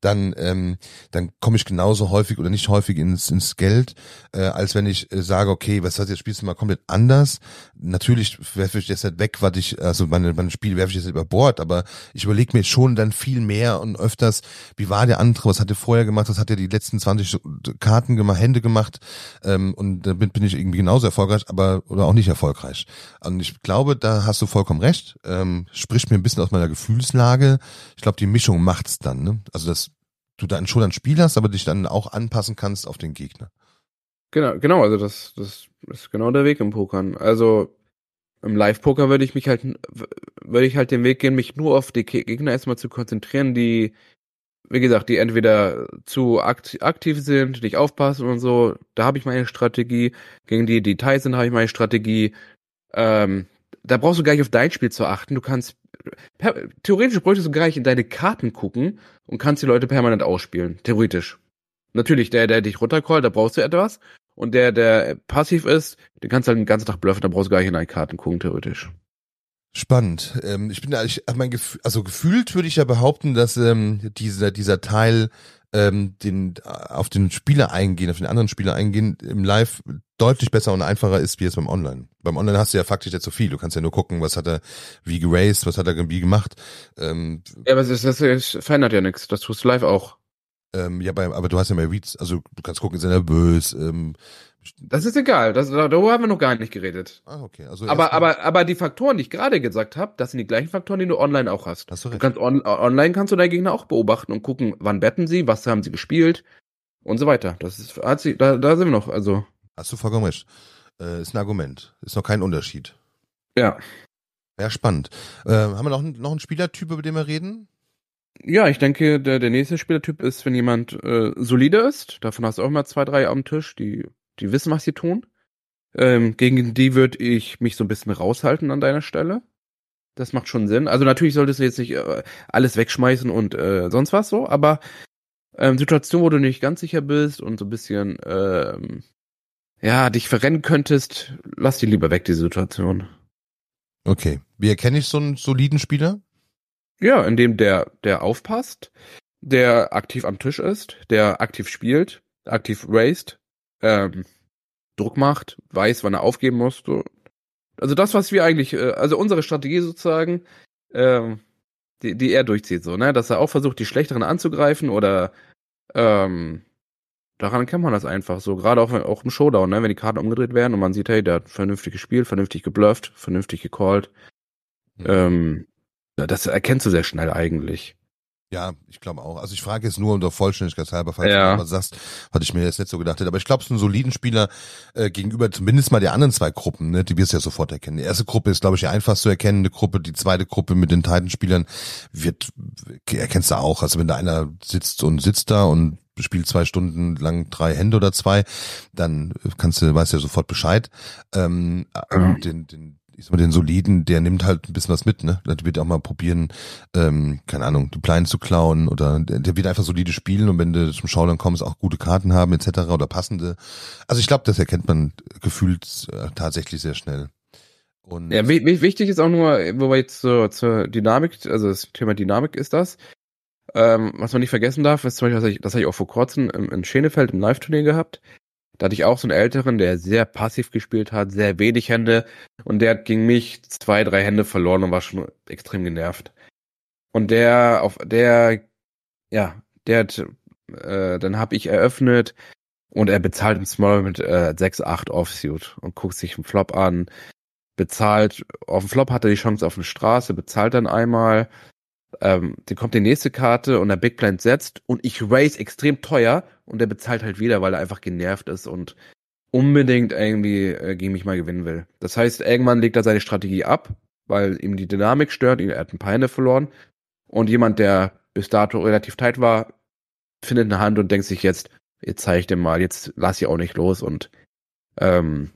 S1: dann ähm, dann komme ich genauso häufig oder nicht häufig ins ins Geld, äh, als wenn ich äh, sage, okay, was heißt jetzt spielst du mal komplett anders. Natürlich werfe ich das halt weg, was ich also meine meine Spiele werfe ich jetzt über Bord, aber ich überlege mir schon dann viel mehr und öfters, wie war der andere, was hat er vorher gemacht, was hat er die letzten 20 Karten gemacht, Hände gemacht ähm, und damit bin ich irgendwie genauso erfolgreich, aber oder auch nicht erfolgreich. Und ich glaube, da hast du vollkommen recht. Ähm, spricht mir ein bisschen aus meiner Gefühlslage. Ich glaube, die Mischung macht's dann. Ne? Also dass du dann schon ein Spiel hast, aber dich dann auch anpassen kannst auf den Gegner.
S2: Genau, genau. Also das, das ist genau der Weg im Pokern. Also im Live-Poker würde ich mich halt, würde ich halt den Weg gehen, mich nur auf die Gegner erstmal zu konzentrieren, die, wie gesagt, die entweder zu aktiv sind, nicht aufpassen und so. Da habe ich meine Strategie. Gegen die Details sind, habe ich meine Strategie. Ähm, da brauchst du gar nicht auf dein Spiel zu achten. Du kannst theoretisch bräuchtest du gar nicht in deine Karten gucken und kannst die Leute permanent ausspielen. Theoretisch. Natürlich, der, der dich runtercallt, da brauchst du etwas. Und der, der passiv ist, den kannst du halt den ganzen Tag bluffen, da brauchst du gar nicht in deine Karten gucken, theoretisch.
S1: Spannend. Ähm, ich bin da, ich, mein Gefühl, also gefühlt würde ich ja behaupten, dass ähm, dieser, dieser Teil ähm, den auf den Spieler eingehen, auf den anderen Spieler eingehen, im Live deutlich besser und einfacher ist wie jetzt beim Online. Beim Online hast du ja faktisch nicht so viel. Du kannst ja nur gucken, was hat er wie geraced, was hat er wie gemacht.
S2: Ähm, ja, aber das, das, das verändert ja nichts. Das tust du live auch.
S1: Ähm, ja, bei, aber du hast ja mehr Reads, also du kannst gucken, ist er nervös. Ähm,
S2: das ist egal, das, darüber haben wir noch gar nicht geredet.
S1: Ah, okay. Also
S2: aber, aber, aber die Faktoren, die ich gerade gesagt habe, das sind die gleichen Faktoren, die du online auch hast. hast du, recht. du kannst on, online kannst du deine Gegner auch beobachten und gucken, wann betten sie, was haben sie gespielt und so weiter. Das ist, da, da sind wir noch, also.
S1: Hast du vollkommen recht. Äh, ist ein Argument. Ist noch kein Unterschied.
S2: Ja.
S1: Ja, spannend. Äh, haben wir noch, noch einen Spielertyp, über den wir reden?
S2: Ja, ich denke, der, der nächste Spielertyp ist, wenn jemand äh, solide ist. Davon hast du auch immer zwei, drei am Tisch, die, die wissen, was sie tun. Ähm, gegen die würde ich mich so ein bisschen raushalten an deiner Stelle. Das macht schon Sinn. Also natürlich solltest du jetzt nicht äh, alles wegschmeißen und äh, sonst was so, aber ähm, Situation, wo du nicht ganz sicher bist und so ein bisschen ähm, ja dich verrennen könntest, lass die lieber weg, die Situation.
S1: Okay. Wie erkenne ich so einen soliden Spieler?
S2: Ja, indem der, der aufpasst, der aktiv am Tisch ist, der aktiv spielt, aktiv raced, ähm, Druck macht, weiß, wann er aufgeben muss. So. Also das, was wir eigentlich, äh, also unsere Strategie sozusagen, ähm, die, die er durchzieht, so, ne? Dass er auch versucht, die Schlechteren anzugreifen oder ähm, daran kennt man das einfach so. Gerade auch, auch im Showdown, ne? Wenn die Karten umgedreht werden und man sieht, hey, der hat vernünftig gespielt, vernünftig geblufft, vernünftig gecallt. Mhm. Ähm, das erkennst du sehr schnell eigentlich.
S1: Ja, ich glaube auch. Also ich frage jetzt nur unter Vollständigkeitshalber, falls ja. du was sagst, hatte ich mir jetzt nicht so gedacht. Aber ich glaube, es ist ein soliden Spieler äh, gegenüber zumindest mal der anderen zwei Gruppen, ne, die wirst du ja sofort erkennen. Die erste Gruppe ist, glaube ich, die einfach zu erkennende Gruppe. Die zweite Gruppe mit den Titan-Spielern wird, erkennst du auch. Also wenn da einer sitzt und sitzt da und spielt zwei Stunden lang drei Hände oder zwei, dann kannst du, weißt du ja sofort Bescheid. Ähm, ja. den, den, ich sag mal, den Soliden, der nimmt halt ein bisschen was mit, ne? Der wird auch mal probieren, ähm, keine Ahnung, die Pleinen zu klauen oder der, der wird einfach solide spielen und wenn du zum Showdown kommst, auch gute Karten haben etc. oder passende. Also ich glaube, das erkennt man gefühlt äh, tatsächlich sehr schnell.
S2: Und ja, wichtig ist auch nur, wo wir jetzt zur, zur Dynamik, also das Thema Dynamik ist das. Ähm, was man nicht vergessen darf, ist zum Beispiel, das habe ich, hab ich auch vor kurzem in Schenefeld im Live-Turnier gehabt. Da hatte ich auch so einen Älteren, der sehr passiv gespielt hat, sehr wenig Hände. Und der hat gegen mich zwei, drei Hände verloren und war schon extrem genervt. Und der, auf der, ja, der hat, äh, dann habe ich eröffnet und er bezahlt im Small mit äh, 6, 8 Offsuit und guckt sich einen Flop an, bezahlt, auf dem Flop hat er die Chance auf eine Straße, bezahlt dann einmal, ähm, dann kommt die nächste Karte und der Big Blind setzt und ich raise extrem teuer und der bezahlt halt wieder, weil er einfach genervt ist und unbedingt irgendwie äh, gegen mich mal gewinnen will. Das heißt, irgendwann legt er seine Strategie ab, weil ihm die Dynamik stört, er hat ein paar Hände verloren und jemand, der bis dato relativ tight war, findet eine Hand und denkt sich jetzt, jetzt zeige ich dem mal, jetzt lass ich auch nicht los und ähm,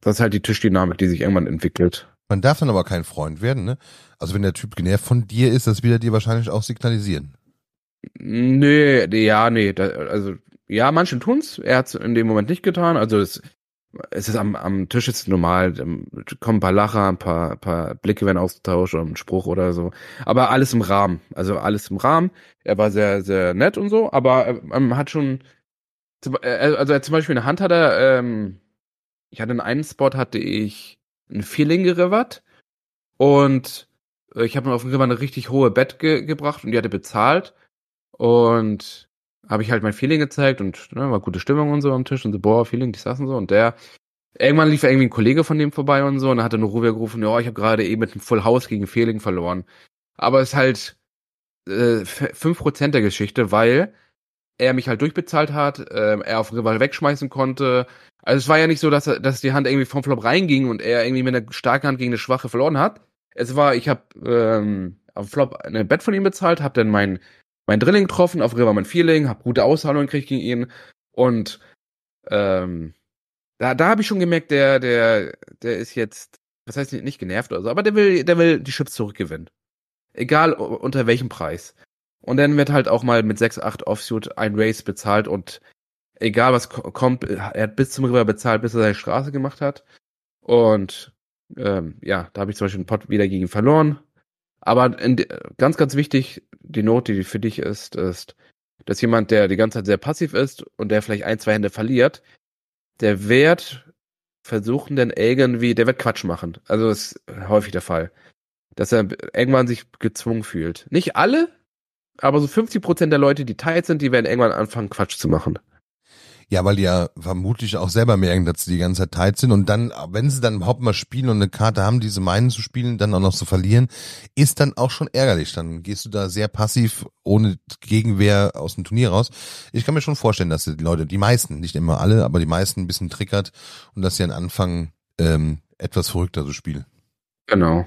S2: das ist halt die Tischdynamik, die sich irgendwann entwickelt.
S1: Man darf dann aber kein Freund werden, ne? Also wenn der Typ genervt von dir ist, das wird er dir wahrscheinlich auch signalisieren.
S2: Nee, ja, nee. Da, also, ja, manche tun's. Er hat's in dem Moment nicht getan. Also es, es ist am, am Tisch ist normal, kommen ein paar Lacher, ein paar, paar Blicke werden ausgetauscht oder ein Spruch oder so. Aber alles im Rahmen. Also alles im Rahmen. Er war sehr, sehr nett und so, aber ähm, hat schon, also er zum Beispiel eine Hand hat er, ähm, ich hatte in einem Spot hatte ich ein Feeling gerivert. Und äh, ich habe mir auf dem River eine richtig hohe Bett ge gebracht und die hatte bezahlt. Und habe ich halt mein Feeling gezeigt und ne, war gute Stimmung und so am Tisch und so, boah, Feeling, die saßen so. Und der irgendwann lief irgendwie ein Kollege von dem vorbei und so und dann hat nur Rubia gerufen, ja, ich habe gerade eben mit einem Full House gegen Feeling verloren. Aber es ist halt äh, 5% der Geschichte, weil er mich halt durchbezahlt hat, äh, er auf River wegschmeißen konnte. Also es war ja nicht so, dass, er, dass die Hand irgendwie vom Flop reinging und er irgendwie mit einer starken Hand gegen eine schwache verloren hat. Es war, ich habe ähm, auf Flop eine Bett von ihm bezahlt, habe dann mein, mein Drilling getroffen, auf River mein Feeling, habe gute Auszahlungen gekriegt gegen ihn und ähm, da, da habe ich schon gemerkt, der, der, der ist jetzt, was heißt nicht genervt oder so, aber der will, der will die Chips zurückgewinnen. Egal unter welchem Preis. Und dann wird halt auch mal mit 6, 8 Offsuit ein Race bezahlt und egal was kommt, er hat bis zum River bezahlt, bis er seine Straße gemacht hat. Und ähm, ja, da habe ich zum Beispiel einen Pot wieder gegen verloren. Aber in, ganz, ganz wichtig, die Note, die für dich ist, ist, dass jemand, der die ganze Zeit sehr passiv ist und der vielleicht ein, zwei Hände verliert, der wird versuchen dann irgendwie, der wird Quatsch machen. Also ist häufig der Fall. Dass er irgendwann sich gezwungen fühlt. Nicht alle, aber so 50 Prozent der Leute, die tight sind, die werden irgendwann anfangen, Quatsch zu machen.
S1: Ja, weil die ja vermutlich auch selber merken, dass sie die ganze Zeit tight sind und dann, wenn sie dann überhaupt mal spielen und eine Karte haben, die sie meinen zu spielen, dann auch noch zu verlieren, ist dann auch schon ärgerlich. Dann gehst du da sehr passiv, ohne Gegenwehr aus dem Turnier raus. Ich kann mir schon vorstellen, dass die Leute, die meisten, nicht immer alle, aber die meisten ein bisschen triggert und dass sie dann anfangen, ähm, etwas verrückter zu spielen.
S2: Genau.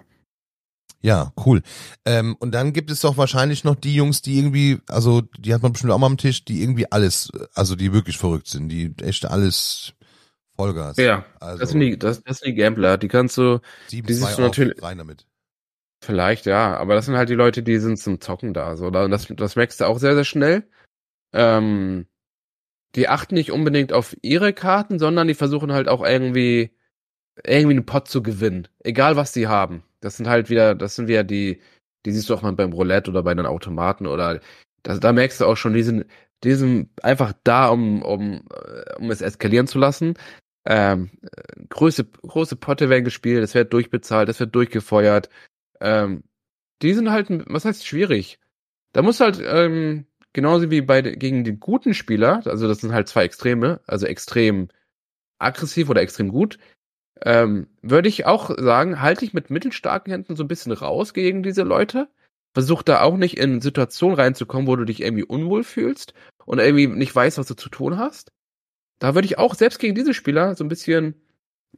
S1: Ja, cool. Ähm, und dann gibt es doch wahrscheinlich noch die Jungs, die irgendwie, also die hat man bestimmt auch mal am Tisch, die irgendwie alles, also die wirklich verrückt sind, die echt alles Vollgas.
S2: Ja, also, das sind die, das, das sind die Gambler, die kannst du,
S1: sieben,
S2: die
S1: siehst
S2: du natürlich
S1: rein damit.
S2: Vielleicht ja, aber das sind halt die Leute, die sind zum Zocken da, so. Und das, das merkst du auch sehr, sehr schnell. Ähm, die achten nicht unbedingt auf ihre Karten, sondern die versuchen halt auch irgendwie, irgendwie einen Pot zu gewinnen. Egal was sie haben. Das sind halt wieder, das sind wieder die, die siehst du auch mal beim Roulette oder bei den Automaten oder da, da merkst du auch schon, die sind, die sind einfach da, um, um, äh, um es eskalieren zu lassen. Ähm, große, große Potte werden gespielt, es wird durchbezahlt, es wird durchgefeuert. Ähm, die sind halt, was heißt schwierig? Da muss halt, ähm, genauso wie bei gegen den guten Spieler, also das sind halt zwei Extreme, also extrem aggressiv oder extrem gut, ähm, würde ich auch sagen, halte ich mit mittelstarken Händen so ein bisschen raus gegen diese Leute. Versuch da auch nicht in Situationen reinzukommen, wo du dich irgendwie unwohl fühlst und irgendwie nicht weißt, was du zu tun hast. Da würde ich auch selbst gegen diese Spieler so ein bisschen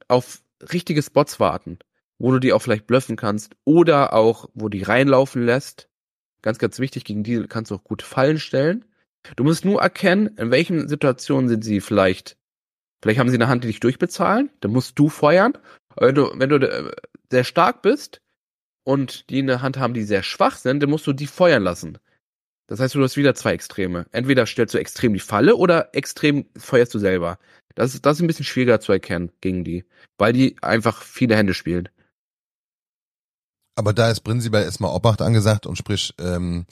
S2: auf richtige Spots warten, wo du die auch vielleicht bluffen kannst oder auch, wo die reinlaufen lässt. Ganz, ganz wichtig, gegen die kannst du auch gute Fallen stellen. Du musst nur erkennen, in welchen Situationen sind sie vielleicht Vielleicht haben sie eine Hand, die dich durchbezahlen, dann musst du feuern. Wenn du, wenn du äh, sehr stark bist und die eine Hand haben, die sehr schwach sind, dann musst du die feuern lassen. Das heißt, du hast wieder zwei Extreme. Entweder stellst du extrem die Falle oder extrem feuerst du selber. Das ist, das ist ein bisschen schwieriger zu erkennen gegen die, weil die einfach viele Hände spielen.
S1: Aber da ist prinzipiell erstmal Obacht angesagt und sprich, ähm,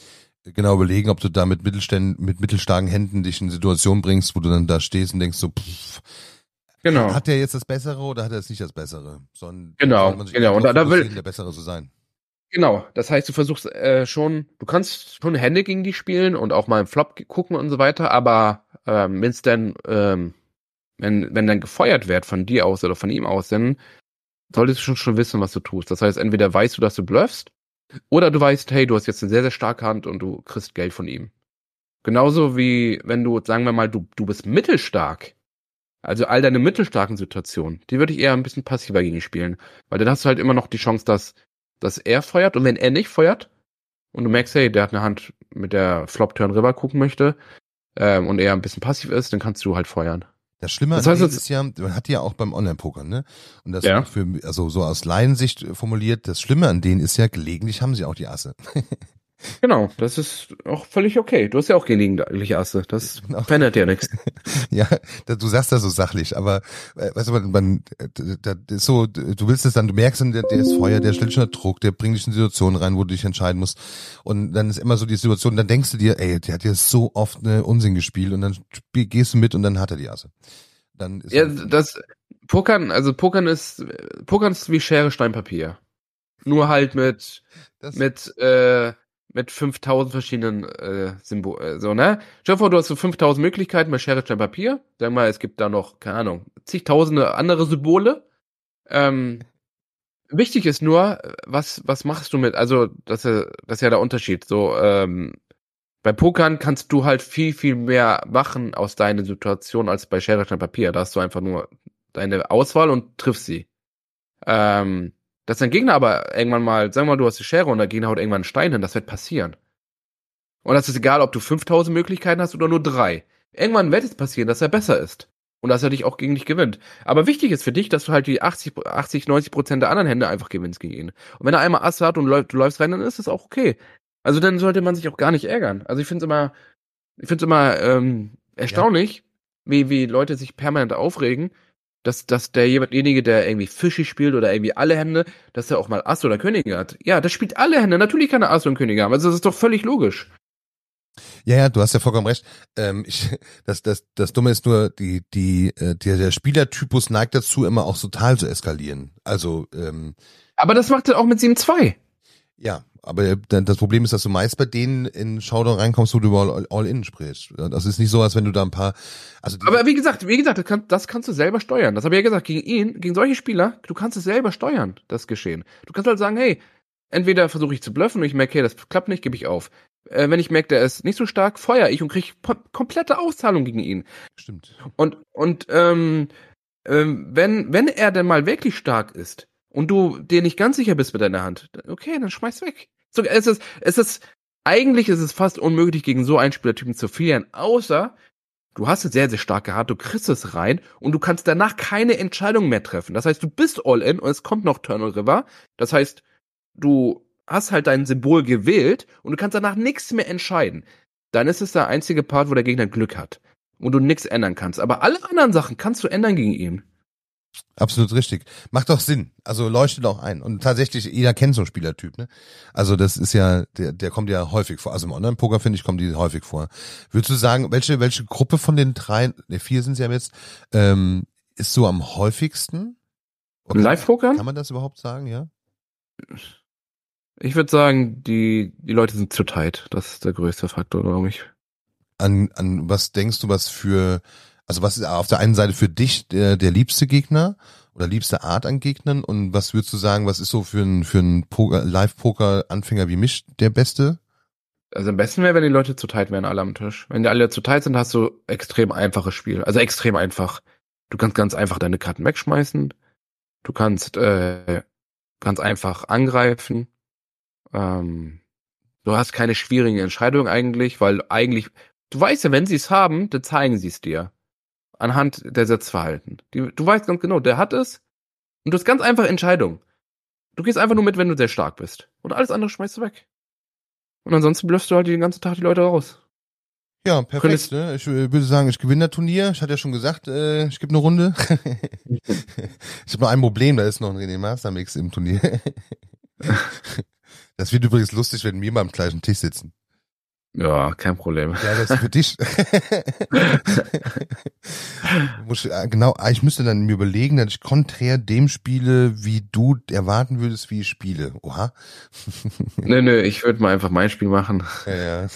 S1: genau überlegen, ob du da mit, Mittelständ mit mittelstarken Händen dich in Situationen bringst, wo du dann da stehst und denkst so, pff,
S2: genau.
S1: hat der jetzt das Bessere oder hat er jetzt nicht das Bessere? Sondern
S2: genau, genau. Und da, da will
S1: der Bessere zu sein.
S2: Genau, das heißt, du versuchst äh, schon, du kannst schon Hände gegen die spielen und auch mal im Flop gucken und so weiter, aber ähm, wenn es dann, ähm, wenn, wenn dann gefeuert wird von dir aus oder von ihm aus, dann solltest du schon, schon wissen, was du tust. Das heißt, entweder weißt du, dass du bluffst oder du weißt, hey, du hast jetzt eine sehr, sehr starke Hand und du kriegst Geld von ihm. Genauso wie wenn du, sagen wir mal, du, du bist mittelstark. Also all deine mittelstarken Situationen, die würde ich eher ein bisschen passiver gegen spielen. Weil dann hast du halt immer noch die Chance, dass, dass er feuert. Und wenn er nicht feuert und du merkst, hey, der hat eine Hand, mit der Flop-Turn rüber gucken möchte ähm, und er ein bisschen passiv ist, dann kannst du halt feuern.
S1: Das Schlimme das heißt, ist ja, man hat ja auch beim Online-Poker, ne? Und das ja. für, also so aus Laiensicht formuliert, das Schlimme an denen ist ja, gelegentlich haben sie auch die Asse.
S2: Genau, das ist auch völlig okay. Du hast ja auch gelegentlich Asse. Das genau. verändert ja nichts.
S1: ja, du sagst das so sachlich, aber äh, weißt du, man, man das ist so, du willst es dann, du merkst dann, der, der ist Feuer, der stellt schon Druck, der bringt dich in Situationen rein, wo du dich entscheiden musst. Und dann ist immer so die Situation, dann denkst du dir, ey, der hat ja so oft eine Unsinn gespielt und dann gehst du mit und dann hat er die Asse.
S2: Dann ist ja, das Pokern, also Pokern ist Pokern ist wie Schere, Stein, Papier. Nur halt mit das mit äh, mit 5000 verschiedenen äh, Symbol äh, so, ne? Stell dir vor, du hast so 5000 Möglichkeiten bei Schere, Stein, Papier. Sag mal, es gibt da noch, keine Ahnung, zigtausende andere Symbole. Ähm, wichtig ist nur, was, was machst du mit, also, das, das ist ja der Unterschied. So, ähm, Bei Pokern kannst du halt viel, viel mehr machen aus deiner Situation als bei Stein, Papier. Da hast du einfach nur deine Auswahl und triffst sie. Ähm, dass dein Gegner aber irgendwann mal, sagen wir mal, du hast die Schere und der Gegner haut irgendwann einen Stein hin, das wird passieren. Und das ist egal, ob du 5000 Möglichkeiten hast oder nur drei. Irgendwann wird es passieren, dass er besser ist. Und dass er dich auch gegen dich gewinnt. Aber wichtig ist für dich, dass du halt die 80, 80 90 Prozent der anderen Hände einfach gewinnst gegen ihn. Und wenn er einmal Ass hat und läuft, du läufst rein, dann ist das auch okay. Also dann sollte man sich auch gar nicht ärgern. Also ich finde es immer, ich finde es immer ähm, erstaunlich, ja. wie, wie Leute sich permanent aufregen, dass, dass derjenige, der irgendwie Fische spielt oder irgendwie alle Hände, dass er auch mal Ass oder Könige hat. Ja, das spielt alle Hände. Natürlich kann er Ass und Könige haben. Also das ist doch völlig logisch.
S1: Ja, ja, du hast ja vollkommen recht. Ähm, ich, das, das, das Dumme ist nur, die, die, äh, der, der Spielertypus neigt dazu, immer auch total zu eskalieren. Also, ähm,
S2: Aber das macht er auch mit 7-2.
S1: Ja, aber das Problem ist, dass du meist bei denen in Showdown reinkommst, wo du über All-In sprichst. Das ist nicht so, als wenn du da ein paar. Also
S2: aber wie gesagt, wie gesagt, das, kann, das kannst du selber steuern. Das habe ich ja gesagt, gegen ihn, gegen solche Spieler, du kannst es selber steuern, das Geschehen. Du kannst halt sagen, hey, entweder versuche ich zu bluffen und ich merke, hey, das klappt nicht, gebe ich auf. Äh, wenn ich merke, der ist nicht so stark, feuer ich und kriege komplette Auszahlung gegen ihn.
S1: Stimmt.
S2: Und, und ähm, ähm, wenn, wenn er denn mal wirklich stark ist, und du dir nicht ganz sicher bist mit deiner Hand, okay, dann schmeiß weg. So, es ist, es ist, eigentlich ist es fast unmöglich, gegen so einen Spielertypen zu verlieren, außer du hast eine sehr, sehr starke Hand, du kriegst es rein und du kannst danach keine Entscheidung mehr treffen. Das heißt, du bist all in und es kommt noch Turn River. Das heißt, du hast halt dein Symbol gewählt und du kannst danach nichts mehr entscheiden. Dann ist es der einzige Part, wo der Gegner Glück hat und du nichts ändern kannst. Aber alle anderen Sachen kannst du ändern gegen ihn.
S1: Absolut richtig. Macht doch Sinn. Also leuchtet auch ein. Und tatsächlich, jeder kennt so einen Spielertyp, ne? Also das ist ja, der, der kommt ja häufig vor. Also im Online-Poker, finde ich, kommen die häufig vor. Würdest du sagen, welche, welche Gruppe von den drei, ne, vier sind sie ja jetzt, ähm, ist so am häufigsten?
S2: Okay. Live-Poker?
S1: Kann man das überhaupt sagen, ja?
S2: Ich würde sagen, die, die Leute sind zu tight. Das ist der größte Faktor, glaube ich.
S1: An, an was denkst du, was für also was ist auf der einen Seite für dich der, der liebste Gegner oder liebste Art an Gegnern und was würdest du sagen, was ist so für ein, für ein Live-Poker-Anfänger wie mich der beste?
S2: Also am besten wäre, wenn die Leute zu tight wären, alle am Tisch. Wenn die alle zu tight sind, hast du extrem einfaches Spiel. Also extrem einfach. Du kannst ganz einfach deine Karten wegschmeißen. Du kannst äh, ganz einfach angreifen. Ähm, du hast keine schwierigen Entscheidungen eigentlich, weil eigentlich, du weißt ja, wenn sie es haben, dann zeigen sie es dir anhand der Setzverhalten. Die, du weißt ganz genau, der hat es und du hast ganz einfach Entscheidungen. Du gehst einfach nur mit, wenn du sehr stark bist. Und alles andere schmeißt du weg. Und ansonsten blöffst du halt den ganzen Tag die Leute raus.
S1: Ja, perfekt. Ne? Ich würde sagen, ich gewinne das Turnier. Ich hatte ja schon gesagt, äh, ich gebe eine Runde. ich habe nur ein Problem, da ist noch ein René Mastermix im Turnier. das wird übrigens lustig, wenn wir mal am gleichen Tisch sitzen.
S2: Ja, kein Problem.
S1: Ja, das ist für dich. muss, äh, genau, ah, ich müsste dann mir überlegen, dass ich konträr dem spiele, wie du erwarten würdest, wie ich spiele. Oha.
S2: nö, nö, ich würde mal einfach mein Spiel machen.
S1: Ja, ja.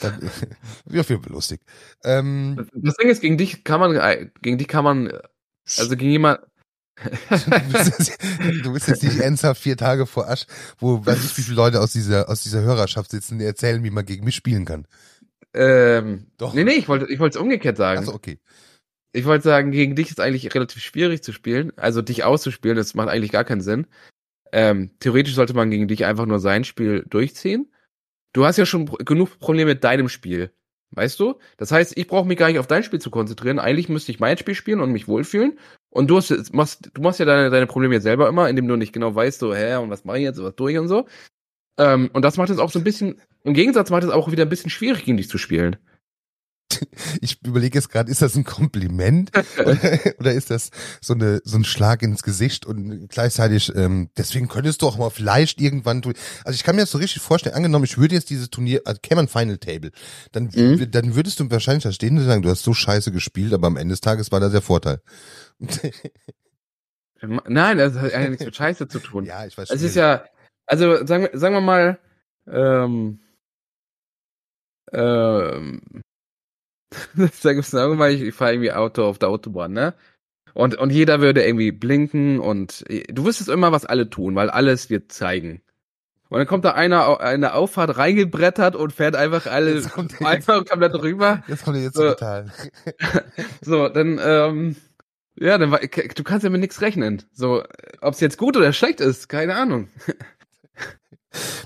S1: Dann, ja, viel lustig. Ähm,
S2: das Ding ist, gegen dich kann man, äh, gegen dich kann man, also gegen jemand,
S1: du bist jetzt nicht ernsthaft vier Tage vor Asch, wo weiß ich, wie viele Leute aus dieser, aus dieser Hörerschaft sitzen, die erzählen, wie man gegen mich spielen kann.
S2: Ähm, Doch. Nee, nee, ich wollte ich wollte es umgekehrt sagen.
S1: Also okay.
S2: Ich wollte sagen, gegen dich ist eigentlich relativ schwierig zu spielen. Also dich auszuspielen, das macht eigentlich gar keinen Sinn. Ähm, theoretisch sollte man gegen dich einfach nur sein Spiel durchziehen. Du hast ja schon genug Probleme mit deinem Spiel. Weißt du? Das heißt, ich brauche mich gar nicht auf dein Spiel zu konzentrieren. Eigentlich müsste ich mein Spiel spielen und mich wohlfühlen. Und du hast, machst, du machst ja deine, deine Probleme jetzt selber immer, indem du nicht genau weißt, so, hä, und was mache ich jetzt, was tue ich und so. Ähm, und das macht es auch so ein bisschen, im Gegensatz macht es auch wieder ein bisschen schwierig, gegen dich zu spielen.
S1: Ich überlege jetzt gerade, ist das ein Kompliment oder, ist das so eine so ein Schlag ins Gesicht und gleichzeitig ähm, deswegen könntest du auch mal vielleicht irgendwann also ich kann mir das so richtig vorstellen angenommen ich würde jetzt dieses Turnier also käme ein Final Table dann mhm. dann würdest du wahrscheinlich da stehen und sagen du hast so scheiße gespielt aber am Ende des Tages war das der Vorteil
S2: Nein, das hat ja nichts mit Scheiße zu tun.
S1: Ja, ich weiß
S2: schon. Es ist ja, also sagen, sagen wir mal, ähm, ähm, da gibt's irgendwann, ich, ich fahre irgendwie Auto auf der Autobahn, ne? Und, und jeder würde irgendwie blinken und du wüsstest immer, was alle tun, weil alles wird zeigen. Und dann kommt da einer in der Auffahrt reingebrettert und fährt einfach alle einfach komplett rüber.
S1: Jetzt kommt er jetzt so. total.
S2: so, dann, ähm, ja, dann du kannst ja mit nichts rechnen. So, ob es jetzt gut oder schlecht ist, keine Ahnung.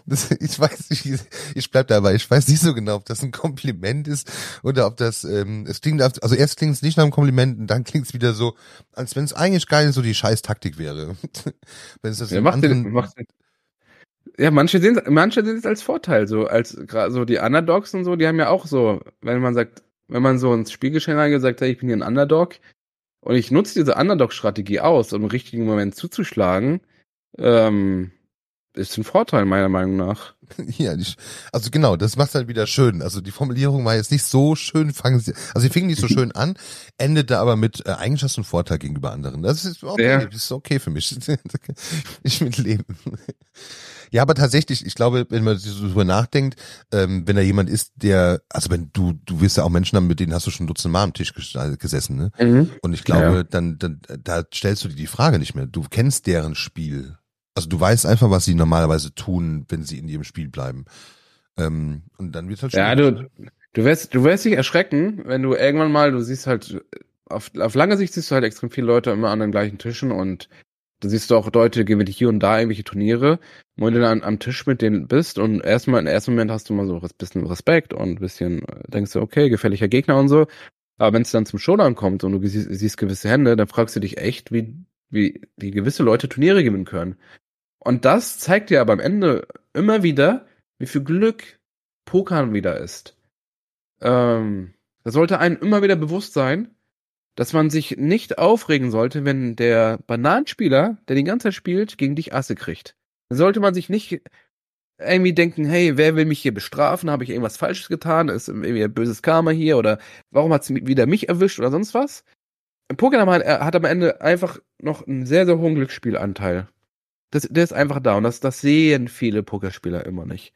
S1: Das, ich weiß nicht, ich bleib dabei, ich weiß nicht so genau, ob das ein Kompliment ist oder ob das, ähm, es klingt, also erst klingt es nicht nach einem Kompliment und dann klingt es wieder so, als wenn es eigentlich geil so die scheiß Taktik wäre.
S2: wenn es das ja, macht den, macht den, ja, manche sehen manche sehen es als Vorteil, so als so die Underdogs und so, die haben ja auch so, wenn man sagt, wenn man so ins Spielgeschehen reingeht, sagt, hey, ich bin hier ein Underdog und ich nutze diese Underdog-Strategie aus, um im richtigen Moment zuzuschlagen, ähm, ist ein Vorteil meiner Meinung nach.
S1: Ja, also genau, das macht halt wieder schön. Also die Formulierung war jetzt nicht so schön, fangen sie, also sie fingen nicht so schön an, endete aber mit äh, eigentlich hast du einen Vorteil gegenüber anderen. Das ist okay, ja. das ist okay für mich. ich mit leben. Ja, aber tatsächlich, ich glaube, wenn man so drüber nachdenkt, ähm, wenn da jemand ist, der, also wenn du, du wirst ja auch Menschen haben, mit denen hast du schon Dutzend Mal am Tisch gesessen, ne? Mhm. Und ich glaube, ja. dann, dann, da stellst du dir die Frage nicht mehr. Du kennst deren Spiel. Also du weißt einfach, was sie normalerweise tun, wenn sie in ihrem Spiel bleiben. Ähm, und dann wird halt
S2: schwierig. Ja, du, du wirst, du wirst dich erschrecken, wenn du irgendwann mal, du siehst halt, auf, auf lange Sicht siehst du halt extrem viele Leute immer an den gleichen Tischen und du siehst auch Leute gewinnen hier und da irgendwelche Turniere, wo du dann am Tisch mit denen bist und erstmal, im ersten Moment hast du mal so ein bisschen Respekt und ein bisschen, denkst du, okay, gefährlicher Gegner und so. Aber wenn es dann zum Showdown kommt und du siehst, siehst gewisse Hände, dann fragst du dich echt, wie, wie, wie gewisse Leute Turniere gewinnen können. Und das zeigt dir aber am Ende immer wieder, wie viel Glück Pokern wieder ist. Ähm, da sollte einem immer wieder bewusst sein, dass man sich nicht aufregen sollte, wenn der Bananenspieler, der die ganze Zeit spielt, gegen dich Asse kriegt. Da sollte man sich nicht irgendwie denken, hey, wer will mich hier bestrafen? Habe ich irgendwas Falsches getan? Ist irgendwie ein böses Karma hier? Oder warum hat es wieder mich erwischt oder sonst was? Pokémon hat, hat am Ende einfach noch einen sehr, sehr hohen Glücksspielanteil. Das, der ist einfach da und das, das sehen viele Pokerspieler immer nicht.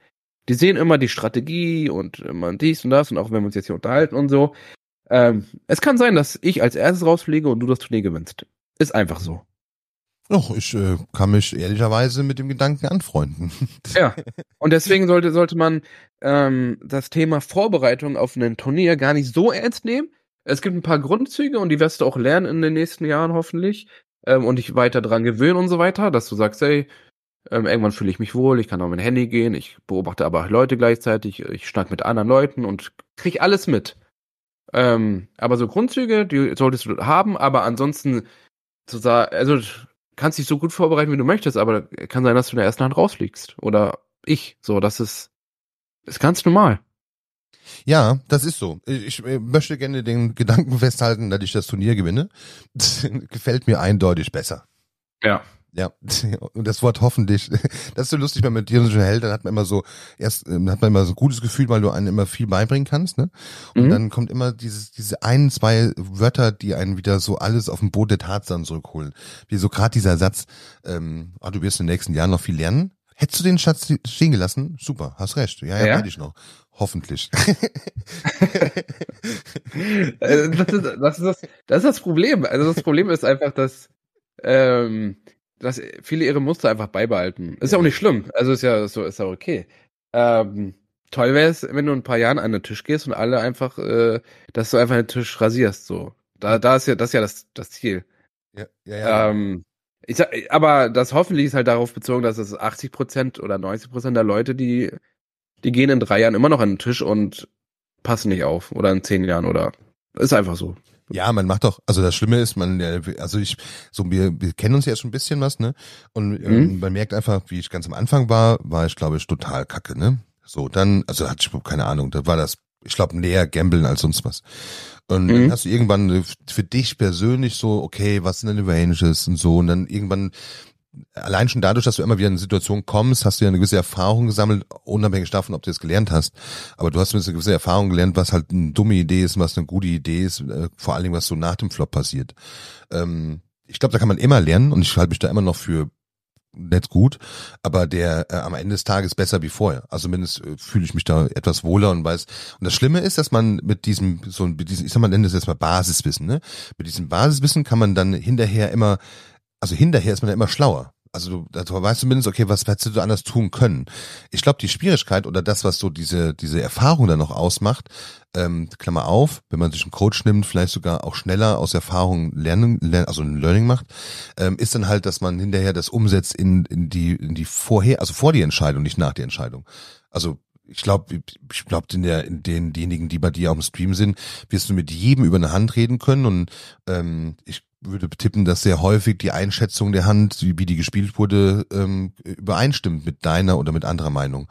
S2: Die sehen immer die Strategie und immer dies und das und auch wenn wir uns jetzt hier unterhalten und so. Ähm, es kann sein, dass ich als erstes rausfliege und du das Turnier gewinnst. Ist einfach so.
S1: Doch, ich äh, kann mich ehrlicherweise mit dem Gedanken anfreunden.
S2: ja, und deswegen sollte, sollte man ähm, das Thema Vorbereitung auf ein Turnier gar nicht so ernst nehmen. Es gibt ein paar Grundzüge und die wirst du auch lernen in den nächsten Jahren hoffentlich ähm, und dich weiter dran gewöhnen und so weiter, dass du sagst, hey, ähm, irgendwann fühle ich mich wohl, ich kann auf mein Handy gehen, ich beobachte aber Leute gleichzeitig, ich schnack mit anderen Leuten und krieg alles mit. Ähm, aber so Grundzüge, die solltest du haben, aber ansonsten zu sagen, also kannst dich so gut vorbereiten, wie du möchtest, aber kann sein, dass du in der ersten Hand rausfliegst. Oder ich. So, das ist, ist ganz normal.
S1: Ja, das ist so. Ich möchte gerne den Gedanken festhalten, dass ich das Turnier gewinne. Das gefällt mir eindeutig besser.
S2: Ja.
S1: Ja, und das Wort hoffentlich, das ist so lustig, wenn man mit dir so hält, dann hat man immer so, erst ähm, hat man immer so ein gutes Gefühl, weil du einen immer viel beibringen kannst, ne? Und mhm. dann kommt immer dieses, diese ein, zwei Wörter, die einen wieder so alles auf den Boden der Tatsachen zurückholen. Wie so gerade dieser Satz, ähm, oh, du wirst in den nächsten Jahren noch viel lernen. Hättest du den Schatz stehen gelassen? Super, hast recht. Ja, ja, ja? ich noch. Hoffentlich.
S2: Äh, das, ist, das, ist das, das ist das Problem. Also das Problem ist einfach, dass ähm, dass viele ihre Muster einfach beibehalten. Ist ja auch nicht schlimm. Also ist ja so, ist ja okay. Ähm, toll wäre es, wenn du in ein paar Jahren an den Tisch gehst und alle einfach, äh, dass du einfach den Tisch rasierst, so. Da, da ist ja, das ist ja das, das Ziel.
S1: Ja, ja, ja.
S2: Ähm, ich sag, aber das hoffentlich ist halt darauf bezogen, dass es 80 Prozent oder 90 Prozent der Leute, die, die gehen in drei Jahren immer noch an den Tisch und passen nicht auf oder in zehn Jahren oder ist einfach so.
S1: Ja, man macht doch, also das Schlimme ist, man, also ich, so wir, wir kennen uns ja schon ein bisschen was, ne? Und ähm, mhm. man merkt einfach, wie ich ganz am Anfang war, war ich, glaube ich, total kacke, ne? So, dann, also hatte ich keine Ahnung, da war das, ich glaube, näher gambeln als sonst was. Und mhm. dann hast du irgendwann für dich persönlich so, okay, was sind deine Ranges und so, und dann irgendwann allein schon dadurch, dass du immer wieder in eine Situation kommst, hast du ja eine gewisse Erfahrung gesammelt, unabhängig davon, ob du es gelernt hast. Aber du hast zumindest eine gewisse Erfahrung gelernt, was halt eine dumme Idee ist, was eine gute Idee ist, äh, vor allen Dingen, was so nach dem Flop passiert. Ähm, ich glaube, da kann man immer lernen und ich halte mich da immer noch für nicht gut, aber der äh, am Ende des Tages besser wie vorher. Also zumindest äh, fühle ich mich da etwas wohler und weiß. Und das Schlimme ist, dass man mit diesem so mit diesem, ich sag mal, nenne das jetzt mal Basiswissen, ne? Mit diesem Basiswissen kann man dann hinterher immer also hinterher ist man ja immer schlauer. Also du, du weißt zumindest, okay, was hättest du anders tun können? Ich glaube, die Schwierigkeit oder das, was so diese, diese Erfahrung dann noch ausmacht, ähm, Klammer auf, wenn man sich einen Coach nimmt, vielleicht sogar auch schneller aus Erfahrung lernen, lernen also ein Learning macht, ähm, ist dann halt, dass man hinterher das umsetzt in, in die, in die vorher, also vor die Entscheidung, nicht nach der Entscheidung. Also ich glaube, ich glaube, in der, in den, diejenigen, die bei dir auf dem Stream sind, wirst du mit jedem über eine Hand reden können und ähm, ich würde tippen, dass sehr häufig die Einschätzung der Hand, wie, die gespielt wurde, ähm, übereinstimmt mit deiner oder mit anderer Meinung.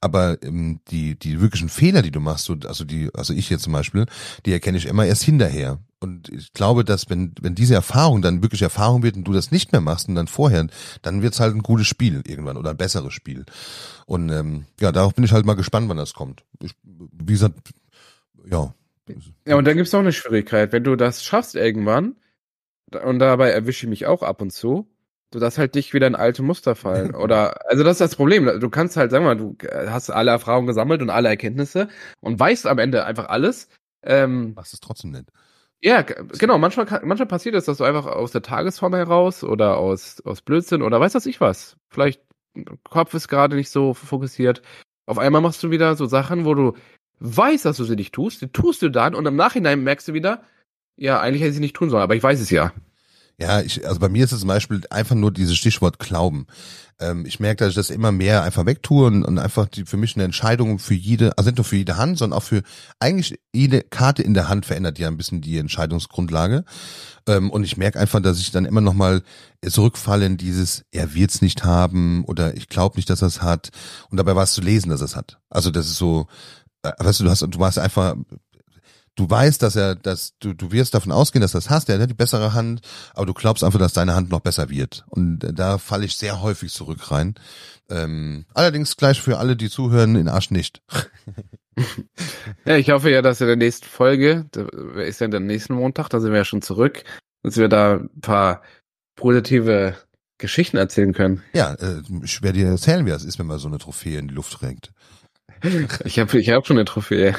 S1: Aber ähm, die die wirklichen Fehler, die du machst, so, also die, also ich jetzt zum Beispiel, die erkenne ich immer erst hinterher. Und ich glaube, dass wenn wenn diese Erfahrung dann wirklich Erfahrung wird und du das nicht mehr machst und dann vorher, dann wird's halt ein gutes Spiel irgendwann oder ein besseres Spiel. Und ähm, ja, darauf bin ich halt mal gespannt, wann das kommt. Ich, wie gesagt, ja.
S2: Ja, und dann gibt's noch eine Schwierigkeit. Wenn du das schaffst irgendwann, und dabei erwische ich mich auch ab und zu, sodass halt dich wieder in alte Muster fallen. Oder, also das ist das Problem. Du kannst halt, sagen wir mal, du hast alle Erfahrungen gesammelt und alle Erkenntnisse und weißt am Ende einfach alles. Ähm,
S1: Was ist trotzdem nicht?
S2: Ja, genau. Manchmal, manchmal passiert es, dass du einfach aus der Tagesform heraus oder aus, aus Blödsinn oder weiß das ich was. Vielleicht Kopf ist gerade nicht so fokussiert. Auf einmal machst du wieder so Sachen, wo du weißt, dass du sie nicht tust, die tust du dann und im Nachhinein merkst du wieder, ja, eigentlich hätte ich sie nicht tun sollen, aber ich weiß es ja.
S1: Ja, ich, also bei mir ist es zum Beispiel einfach nur dieses Stichwort Glauben. Ähm, ich merke, dass ich das immer mehr einfach wegtue und, und einfach die, für mich eine Entscheidung für jede, also nicht nur für jede Hand, sondern auch für eigentlich jede Karte in der Hand verändert ja ein bisschen die Entscheidungsgrundlage. Ähm, und ich merke einfach, dass ich dann immer noch mal zurückfalle in dieses, er wird's nicht haben oder ich glaube nicht, dass er es hat. Und dabei war es zu lesen, dass er es hat. Also das ist so, äh, weißt du, du hast, du warst einfach du weißt, dass er, dass du, du wirst davon ausgehen, dass das hast, er hat die bessere Hand, aber du glaubst einfach, dass deine Hand noch besser wird. Und da falle ich sehr häufig zurück rein. Ähm, allerdings gleich für alle, die zuhören, in Arsch nicht.
S2: ja, ich hoffe ja, dass in der nächsten Folge, da ist ja der nächsten Montag, da sind wir ja schon zurück, dass wir da ein paar positive Geschichten erzählen können.
S1: Ja, äh, ich werde dir erzählen, wie das ist, wenn man so eine Trophäe in die Luft trägt.
S2: Ich habe ich hab schon eine Trophäe.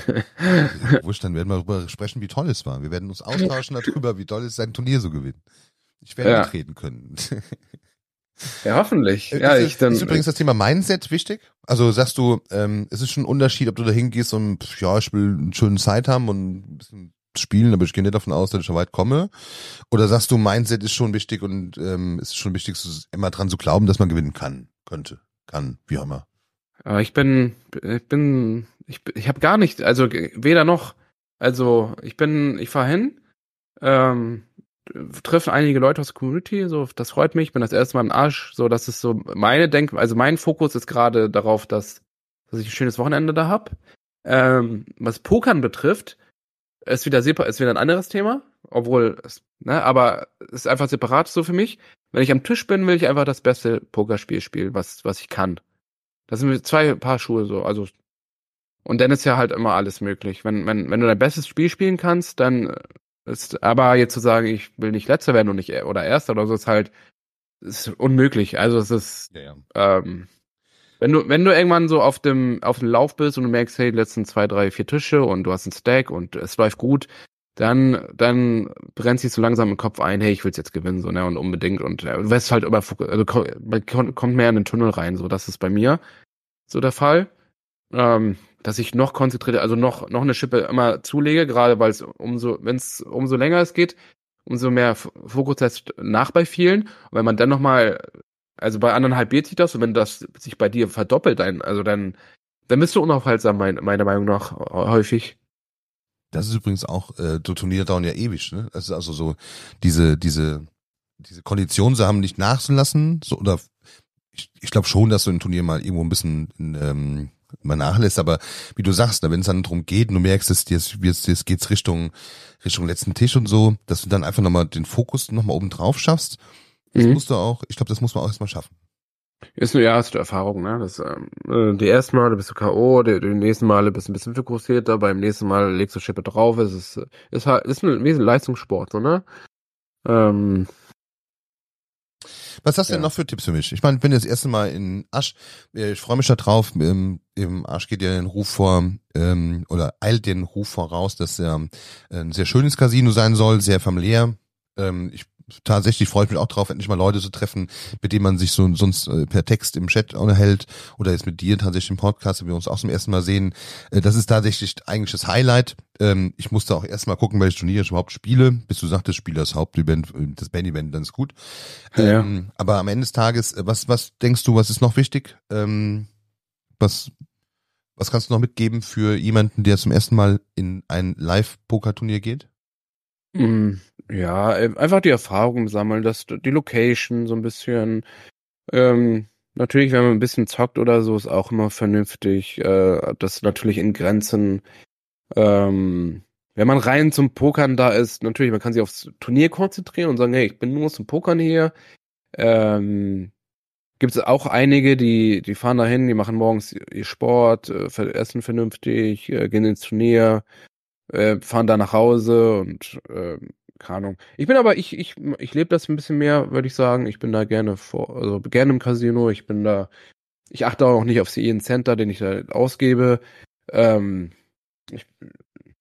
S1: Wurscht, dann werden wir darüber sprechen, wie toll es war. Wir werden uns austauschen darüber, wie toll es ist, sein Turnier so gewinnen. Ich werde ja. mitreden können.
S2: Ja, hoffentlich.
S1: Äh,
S2: ja,
S1: ist,
S2: ich dann.
S1: Ist übrigens das Thema Mindset wichtig? Also sagst du, ähm, es ist schon ein Unterschied, ob du da hingehst und ja, ich will eine schöne Zeit haben und ein bisschen spielen, aber ich gehe nicht davon aus, dass ich schon weit komme. Oder sagst du, Mindset ist schon wichtig und ähm, es ist schon wichtig, immer dran zu glauben, dass man gewinnen kann, könnte, kann, wie auch immer.
S2: Aber ich bin, ich bin, ich, ich habe gar nicht, also weder noch. Also ich bin, ich fahr hin, ähm, treffe einige Leute aus der Community, so das freut mich. Ich bin das erste Mal im Arsch, so das ist so meine Denk, also mein Fokus ist gerade darauf, dass, dass ich ein schönes Wochenende da hab. Ähm, was Pokern betrifft, ist wieder ist wieder ein anderes Thema, obwohl, ne, aber ist einfach separat so für mich. Wenn ich am Tisch bin, will ich einfach das beste Pokerspiel spielen, was was ich kann. Das sind zwei Paar Schuhe so, also und dann ist ja halt immer alles möglich. Wenn, wenn, wenn du dein bestes Spiel spielen kannst, dann ist, aber jetzt zu sagen, ich will nicht letzter werden und nicht oder erster oder so, ist halt ist unmöglich. Also es ist, ja, ja. Ähm, wenn du, wenn du irgendwann so auf dem, auf dem Lauf bist und du merkst, hey, die letzten zwei, drei, vier Tische und du hast einen Stack und es läuft gut, dann, dann brennt sich so langsam im Kopf ein, hey, ich will's jetzt gewinnen, so, ne, und unbedingt und äh, du wirst halt immer, also kommt mehr in den Tunnel rein, so, das ist bei mir so der Fall. Ähm, dass ich noch konzentriert, also noch, noch eine Schippe immer zulege, gerade weil es umso, wenn es umso länger es geht, umso mehr Fokus setzt nach bei vielen. Und wenn man dann nochmal, also bei anderen halbiert sich das und wenn das sich bei dir verdoppelt, ein, also dann, dann bist du unaufhaltsam, mein, meiner Meinung nach, häufig.
S1: Das ist übrigens auch, äh, so Turniere dauern ja ewig, ne? Das ist also so, diese, diese, diese Kondition sie haben nicht nachzulassen, so, oder ich, ich glaube schon, dass so ein Turnier mal irgendwo ein bisschen ähm, mal nachlässt, aber wie du sagst, wenn es dann darum geht du merkst, dass jetzt, jetzt, jetzt geht's Richtung, Richtung letzten Tisch und so, dass du dann einfach nochmal den Fokus nochmal oben drauf schaffst, das mhm. musst du auch, ich glaube, das muss man auch erstmal schaffen.
S2: Ist nur erste Erfahrung, ne? Das, ähm, äh, die ersten Male bist du K.O., die, die nächsten Male bist du ein bisschen fokussierter, beim nächsten Mal legst du Schippe drauf, es ist, ist halt, ist ein, wie ein Leistungssport, so, ne? Ähm,
S1: was hast du ja. denn noch für Tipps für mich? Ich meine, bin das erste Mal in Asch. Äh, ich freue mich da drauf. Im, Im Asch geht ja den Ruf vor, ähm, oder eilt den Ruf voraus, dass er ein sehr schönes Casino sein soll, sehr familiär. Ähm, ich tatsächlich freue ich mich auch drauf, endlich mal Leute zu treffen, mit denen man sich so sonst äh, per Text im Chat unterhält oder jetzt mit dir tatsächlich im Podcast, wenn wir uns auch zum ersten Mal sehen. Äh, das ist tatsächlich eigentlich das Highlight. Ähm, ich musste auch erstmal gucken, welche Turniere ich überhaupt spiele, bis du sagtest, spiele das Hauptevent, äh, das Band-Event, dann ist gut.
S2: Ja.
S1: Ähm, aber am Ende des Tages, äh, was, was denkst du, was ist noch wichtig? Ähm, was, was kannst du noch mitgeben für jemanden, der zum ersten Mal in ein Live-Poker-Turnier geht?
S2: Ja, äh, einfach die Erfahrung sammeln, dass die Location so ein bisschen, ähm, natürlich, wenn man ein bisschen zockt oder so, ist auch immer vernünftig, äh, das natürlich in Grenzen, ähm, wenn man rein zum Pokern da ist, natürlich, man kann sich aufs Turnier konzentrieren und sagen, hey, ich bin nur zum Pokern hier. Ähm, gibt es auch einige, die, die fahren dahin, die machen morgens ihr Sport, äh, essen vernünftig, äh, gehen ins Turnier, äh, fahren da nach Hause und äh, keine Ahnung. Ich bin aber, ich, ich, ich lebe das ein bisschen mehr, würde ich sagen. Ich bin da gerne vor, also gerne im Casino. Ich bin da, ich achte auch nicht auf jeden Center, den ich da ausgebe. Ähm, ich,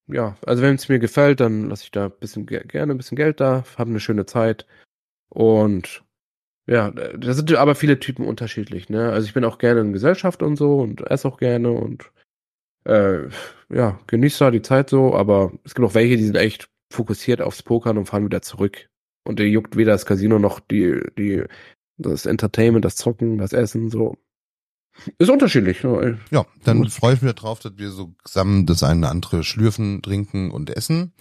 S2: ja, also wenn es mir gefällt, dann lasse ich da ein bisschen ge- gerne ein bisschen Geld da, habe eine schöne Zeit. Und ja, da sind aber viele Typen unterschiedlich, ne? Also ich bin auch gerne in Gesellschaft und so und esse auch gerne und äh, ja, genieße da die Zeit so, aber es gibt auch welche, die sind echt fokussiert aufs Pokern und fahren wieder zurück. Und der juckt weder das Casino noch die, die, das Entertainment, das Zocken, das Essen, so. Ist unterschiedlich. Ne?
S1: Ja, dann freue ich mich darauf, dass wir so zusammen das eine oder andere schlürfen, trinken und essen.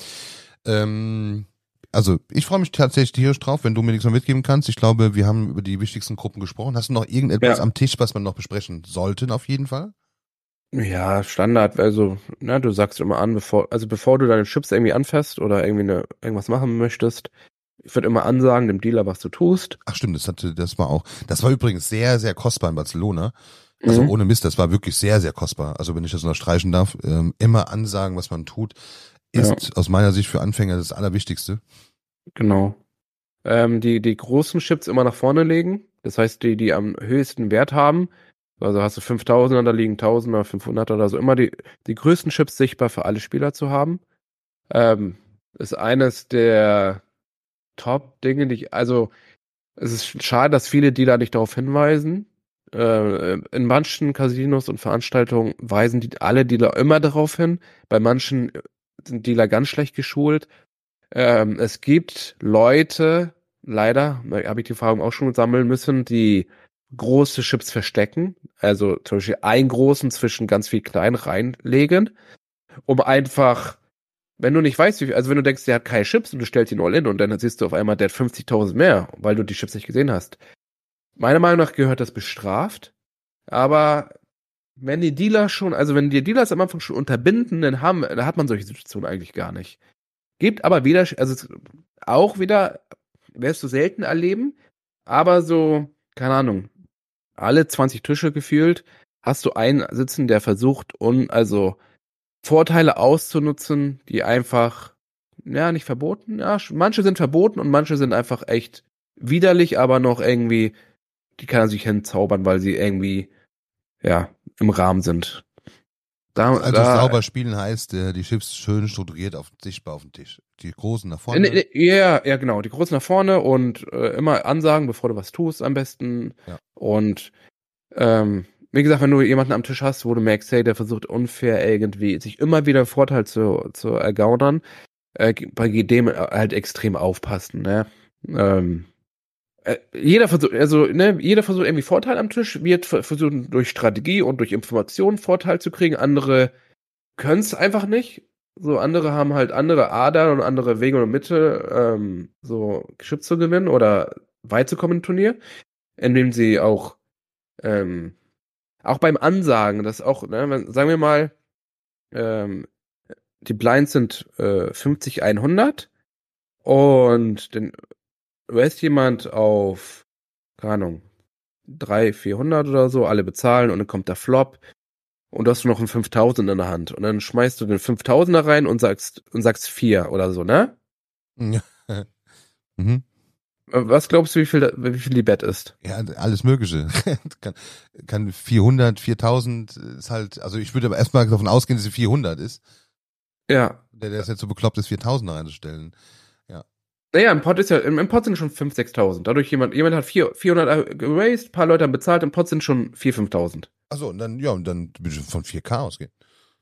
S1: Ähm, also ich freue mich tatsächlich tierisch drauf, wenn du mir nichts mehr mitgeben kannst. Ich glaube, wir haben über die wichtigsten Gruppen gesprochen. Hast du noch irgendetwas
S2: Ja.
S1: am Tisch, was man noch besprechen sollten auf jeden Fall?
S2: Ja, Standard, also, ne, du sagst immer an, bevor, also bevor du deine Chips irgendwie anfasst oder irgendwie eine, irgendwas machen möchtest, ich würde immer ansagen dem Dealer, was du tust.
S1: Ach stimmt, das hatte, das war auch, das war übrigens sehr, sehr kostbar in Barcelona. Also
S2: Mhm.
S1: ohne Mist, das war wirklich sehr, sehr kostbar. Also wenn ich das unterstreichen darf, ähm, immer ansagen, was man tut, ist aus meiner Sicht für Anfänger das Allerwichtigste.
S2: Genau. Ähm, die, die großen Chips immer nach vorne legen. Das heißt, die, die am höchsten Wert haben. Also hast du 5000er, da liegen 1000er, 500er oder so. Immer die, die größten Chips sichtbar für alle Spieler zu haben. Ähm, ist eines der Top-Dinge, die ich, also, es ist schade, dass viele Dealer nicht darauf hinweisen. Äh, in manchen Casinos und Veranstaltungen weisen die alle Dealer immer darauf hin. Bei manchen sind Dealer ganz schlecht geschult. Ähm, es gibt Leute, leider, habe ich die Erfahrung auch schon sammeln müssen, die große Chips verstecken, also zum Beispiel einen großen zwischen ganz viel kleinen reinlegen, um einfach, wenn du nicht weißt, wie viel, also wenn du denkst, der hat keine Chips und du stellst ihn all in und dann siehst du auf einmal, der hat 50.000 mehr, weil du die Chips nicht gesehen hast. Meiner Meinung nach gehört das bestraft, aber wenn die Dealer schon, also wenn die Dealers am Anfang schon unterbinden, dann haben, dann hat man solche Situationen eigentlich gar nicht. Gibt aber wieder, also auch wieder, wirst du selten erleben, aber so, keine Ahnung, alle 20 Tische gefühlt, hast du einen sitzen, der versucht, und also Vorteile auszunutzen, die einfach, ja, nicht verboten, ja, manche sind verboten und manche sind einfach echt widerlich, aber noch irgendwie, die kann er sich hinzaubern, weil sie irgendwie, ja, im Rahmen sind. Da,
S1: Also
S2: da,
S1: sauber spielen heißt, äh, die Chips schön strukturiert auf sichtbar auf dem Tisch. Die großen nach vorne.
S2: Äh, äh, Ja, ja, genau. Die großen nach vorne und äh, immer ansagen, bevor du was tust, am besten.
S1: Ja.
S2: Und ähm, wie gesagt, wenn du jemanden am Tisch hast, wo du merkst, hey, der versucht unfair irgendwie, sich immer wieder Vorteil zu, zu ergaunern, äh, bei dem halt extrem aufpassen, ne? Ähm, äh, jeder versucht, also, ne, jeder versucht irgendwie Vorteil am Tisch, wird ver- versuchen durch Strategie und durch Informationen Vorteil zu kriegen. Andere können es einfach nicht. So, andere haben halt andere Adern und andere Wege und Mittel, ähm, so Chips zu gewinnen oder weit zu kommen im Turnier, indem sie auch, ähm, auch beim Ansagen, das auch, ne, wenn, sagen wir mal, ähm, die Blinds sind äh, 50, 100 und dann lässt jemand auf, keine Ahnung, 3, 400 oder so, alle bezahlen und dann kommt der Flop und du hast noch einen 5000 in der Hand und dann schmeißt du den 5000er rein und sagst und sagst 4 oder so, ne?
S1: Mhm.
S2: Was glaubst du, wie viel, wie viel die Bet ist?
S1: Ja, alles Mögliche. kann, kann 400, 4000 ist halt, also ich würde aber erstmal davon ausgehen, dass sie 400 ist.
S2: Ja,
S1: Der, der ist jetzt so bekloppt ist, 4000 reinzustellen.
S2: Naja, im Pot ist ja, im, im Pot sind schon 5.000, 6.000. Dadurch jemand, jemand hat 4, 400 geraced, paar Leute haben bezahlt, im Pot sind schon 4.000, 5.000.
S1: Achso, und dann, ja, und dann von 4K ausgehen.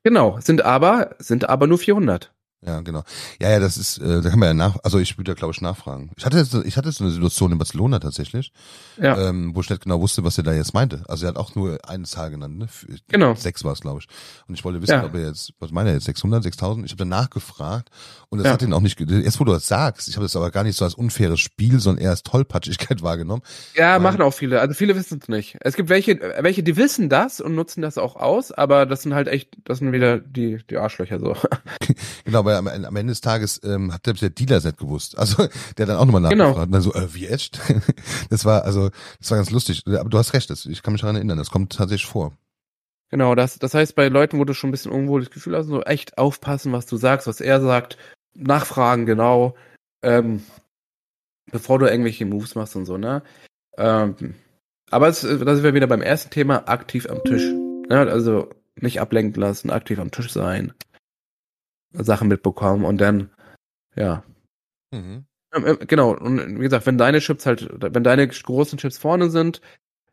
S2: Genau, sind aber, sind aber nur 400.
S1: Ja, genau. Ja, ja, das ist, äh, da kann man ja nach, also ich würde da glaube ich nachfragen. Ich hatte jetzt, ich hatte so eine Situation in Barcelona tatsächlich,
S2: Ja.
S1: ähm, wo ich nicht genau wusste, was er da jetzt meinte. Also er hat auch nur eine Zahl genannt, ne? Für-
S2: Genau.
S1: Sechs war es, glaube ich. Und ich wollte wissen,
S2: Ja.
S1: ob er jetzt, was meint er jetzt, 600, 6000? Ich habe danach gefragt und das
S2: Ja.
S1: hat ihn auch nicht, erst wo du das sagst, ich habe das aber gar nicht so als unfaires Spiel, sondern eher als Tollpatschigkeit wahrgenommen.
S2: Ja, machen auch viele. Also viele wissen es nicht. Es gibt welche, welche, die wissen das und nutzen das auch aus, aber das sind halt echt, das sind wieder die, die Arschlöcher so.
S1: Genau, weil am, am Ende des Tages ähm, hat selbst der Dealer es nicht gewusst. Also der hat dann auch nochmal
S2: Genau.
S1: nachgefragt und dann so, äh, wie echt? Das war, also, das war ganz lustig. Aber du hast recht, das, ich kann mich daran erinnern, das kommt tatsächlich vor.
S2: Genau, das, das heißt, bei Leuten, wo du schon ein bisschen unwohles Gefühl hast, so echt aufpassen, was du sagst, was er sagt, nachfragen, genau, ähm, bevor du irgendwelche Moves machst und so, ne? Ähm, aber es, da sind wir wieder beim ersten Thema, aktiv am Tisch. Ja, also nicht ablenken lassen, aktiv am Tisch sein, Sachen mitbekommen und dann, ja.
S1: Mhm.
S2: Ähm, ähm, Genau, und wie gesagt, wenn deine Chips halt, wenn deine großen Chips vorne sind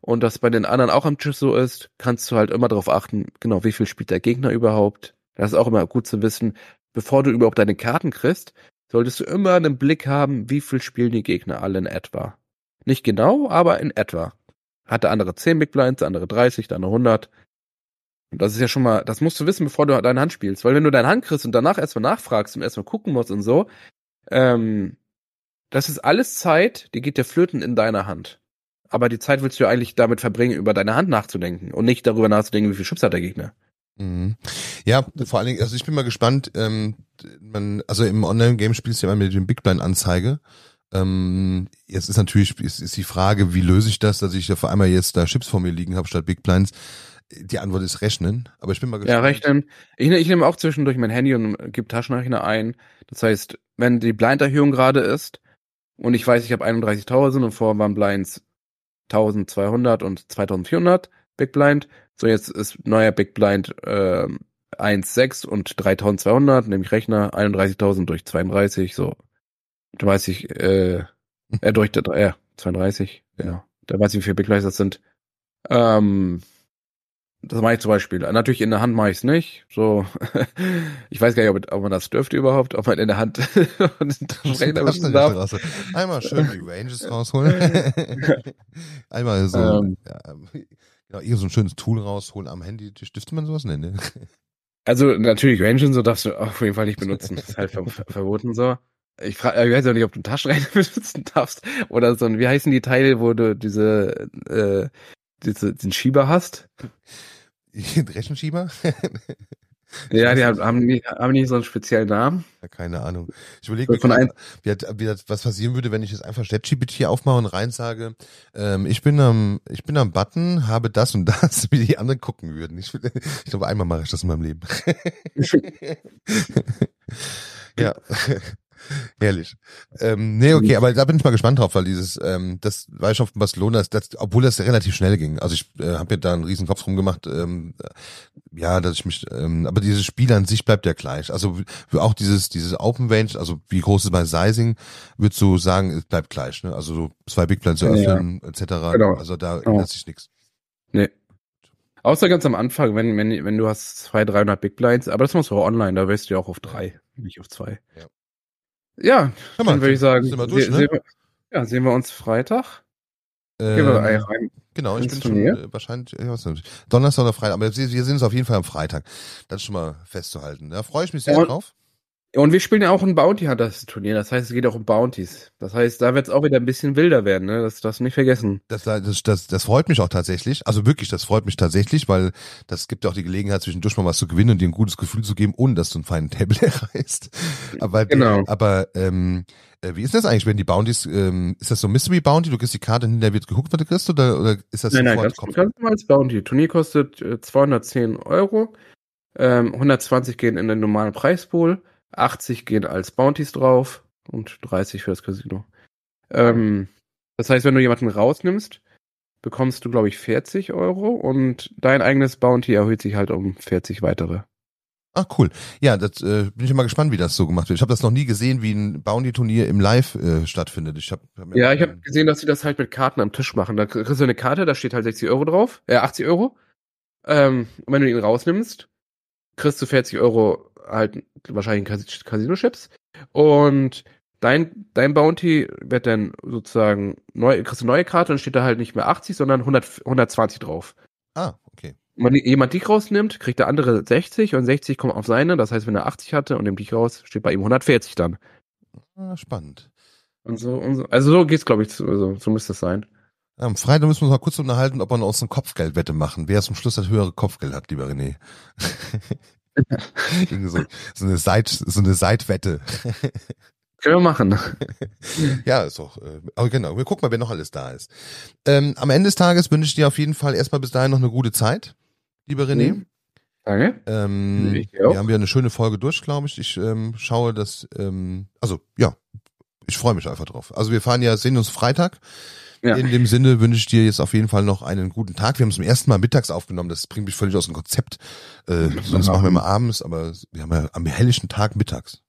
S2: und das bei den anderen auch am Tisch so ist, kannst du halt immer darauf achten, genau, wie viel spielt der Gegner überhaupt. Das ist auch immer gut zu wissen, bevor du überhaupt deine Karten kriegst, solltest du immer einen Blick haben, wie viel spielen die Gegner alle in etwa. Nicht genau, aber in etwa. Hat der andere 10 Big Blinds, der andere 30, der andere 100. Und das ist ja schon mal, das musst du wissen, bevor du deine Hand spielst. Weil wenn du deine Hand kriegst und danach erstmal nachfragst und erstmal gucken musst und so, ähm, das ist alles Zeit, die geht dir flöten in deiner Hand. Aber die Zeit willst du ja eigentlich damit verbringen, über deine Hand nachzudenken und nicht darüber nachzudenken, wie viel Chips hat der Gegner.
S1: Mhm. Ja, vor allen Dingen, also ich bin mal gespannt, ähm, man, also im Online-Game spielst du ja immer mit dem Big Blind-Anzeige. Ähm, jetzt ist natürlich, ist, ist die Frage, wie löse ich das, dass ich auf einmal jetzt da Chips vor mir liegen habe statt Big Blinds. Die Antwort ist rechnen, aber ich bin mal gespannt.
S2: Ja, rechnen. Ich, ne- ich nehme auch zwischendurch mein Handy und gebe Taschenrechner ein. Das heißt, wenn die Blind-Erhöhung gerade ist und ich weiß, ich habe 31.000 und vorher waren Blinds 1200 und 2400 Big Blind. So, jetzt ist neuer Big Blind ähm, 1,6 und 3200, nämlich Rechner 31.000 durch 32, so. Da weiß ich, äh, äh durch, äh, 32, genau. Da weiß ich, wie viele Big Blinds das sind. Ähm, das mache ich zum Beispiel. Natürlich in der Hand mache ich es nicht. So, ich weiß gar nicht, ob, ob man das dürfte überhaupt, ob man in der Hand benutzen darf.
S1: Einmal schön die Ranges rausholen. Einmal so,
S2: Ähm.
S1: ja, genau, hier so ein schönes Tool rausholen am Handy. Stifte man sowas? Nee, ne?
S2: Also natürlich Range und so darfst du auf jeden Fall nicht benutzen. Das ist halt ver ver verboten so. Ich frage, ich weiß auch nicht, ob du einen Taschenrechner benutzen darfst oder so ein, wie heißen die Teile, wo du diese, äh, diese, den Schieber hast?
S1: Rechenschieber?
S2: Ja, die haben,
S1: nicht.
S2: haben, die, haben die so einen speziellen Namen?
S1: Ja, keine Ahnung. Ich überlege mir
S2: Von
S1: gerade, wie, wie, hat- was passieren würde, wenn ich jetzt einfach ChatGPT aufmache und rein sage, ähm, ich bin am, ich bin am Button, habe das und das, wie die anderen gucken würden. Ich, ich glaube, einmal mache ich das in meinem Leben. ja. Herrlich. Ähm, nee, okay, aber da bin ich mal gespannt drauf, weil dieses, ähm, das war ich auf Barcelona, das, obwohl das relativ schnell ging. Also ich äh, habe mir da einen riesen Kopf rumgemacht, ähm, ja, dass ich mich, ähm, aber dieses Spiel an sich bleibt ja gleich. Also auch dieses, dieses Open Range, also wie groß ist bei Sizing, würdest du sagen, es bleibt gleich, ne? Also so zwei Big Plans zu
S2: Ja,
S1: öffnen, etc.
S2: Genau.
S1: Also da
S2: Genau.
S1: ändert sich nichts.
S2: Nee. Außer ganz am Anfang, wenn, wenn, wenn du hast 200, 300 Big Blinds, aber das machst du auch online, da wirst du ja auch auf drei, nicht auf zwei.
S1: Ja.
S2: Ja,
S1: Hör mal,
S2: dann würde ich sagen,
S1: sind wir durch,
S2: se-
S1: ne?
S2: sehen wir, ja, sehen wir uns Freitag. Gehen wir
S1: Ähm,
S2: rein.
S1: Genau, ich bin schon
S2: Turnier?
S1: äh, wahrscheinlich ja, was denn? Donnerstag oder Freitag, aber wir wir sehen uns auf jeden Fall am Freitag. Das ist schon mal festzuhalten. Da freue ich mich sehr
S2: Und-
S1: drauf.
S2: Und wir spielen ja auch ein Bounty Hunters Turnier, das heißt, es geht auch um Bounties. Das heißt, da wird es auch wieder ein bisschen wilder werden, ne? Das darfst du nicht vergessen.
S1: Das, das, das, das freut mich auch tatsächlich. Also wirklich, das freut mich tatsächlich, weil das gibt ja auch die Gelegenheit, zwischendurch mal was zu gewinnen und dir ein gutes Gefühl zu geben, ohne dass du einen feinen Table erreichst. Aber,
S2: Genau.
S1: aber ähm, äh, wie ist das eigentlich, wenn die Bounties, ähm, ist das so Mystery Bounty, du kriegst die Karte, hinterher wird geguckt, was du kriegst, oder, oder ist das
S2: Nein, nein, ganz, ganz normal als Bounty. Turnier kostet äh, 210 Euro, ähm, 120 gehen in den normalen Preispool, 80 gehen als Bounties drauf und 30 für das Casino. Ähm, das heißt, wenn du jemanden rausnimmst, bekommst du, glaube ich, 40 Euro und dein eigenes Bounty erhöht sich halt um 40 weitere.
S1: Ach cool. Ja, das äh, bin ich mal gespannt, wie das so gemacht wird. Ich habe das noch nie gesehen, wie ein Bounty-Turnier im Live äh, stattfindet. Ich hab,
S2: hab ja, ich habe gesehen, dass sie das halt mit Karten am Tisch machen. Da kriegst du eine Karte, da steht halt 60 Euro drauf, äh, 80 Euro. Ähm, und wenn du ihn rausnimmst, kriegst du 40 Euro halt wahrscheinlich Casino-Chips. Und dein, dein Bounty wird dann sozusagen neu, kriegst du eine neue Karte und steht da halt nicht mehr 80, sondern 100, 120 drauf.
S1: Ah, okay
S2: wenn jemand dich rausnimmt, kriegt der andere 60 und 60 kommt auf seine. Das heißt, wenn er 80 hatte und nimmt dich raus, steht bei ihm 140 dann.
S1: Ah, spannend.
S2: Und so, und so. Also so geht's, glaube ich, also, so müsste es sein.
S1: Am Freitag müssen wir uns mal kurz unterhalten, ob wir aus einer Kopfgeldwette machen. Wer zum Schluss das höhere Kopfgeld hat, lieber René. so, so, eine Seit, so eine Seitwette.
S2: Können wir machen.
S1: ja, ist doch. Äh, aber genau, wir gucken mal, wer noch alles da ist. Ähm, am Ende des Tages wünsche ich dir auf jeden Fall erstmal bis dahin noch eine gute Zeit lieber René. Mhm.
S2: Danke.
S1: Ähm, wir haben ja eine schöne Folge durch, glaube ich. Ich ähm, schaue das, ähm, also ja, ich freue mich einfach drauf. Also wir fahren ja, sehen uns Freitag. Ja. In dem Sinne wünsche ich dir jetzt auf jeden Fall noch einen guten Tag. Wir haben es zum ersten Mal mittags aufgenommen. Das bringt mich völlig aus dem Konzept. Äh, sonst machen wir mal abends, aber wir haben ja am helllichen Tag mittags.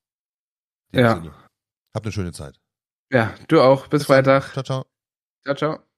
S2: ja.
S1: Sinne. Habt eine schöne Zeit.
S2: Ja, du auch. Bis, Bis Freitag.
S1: Ciao, ciao.
S2: Ciao, ciao.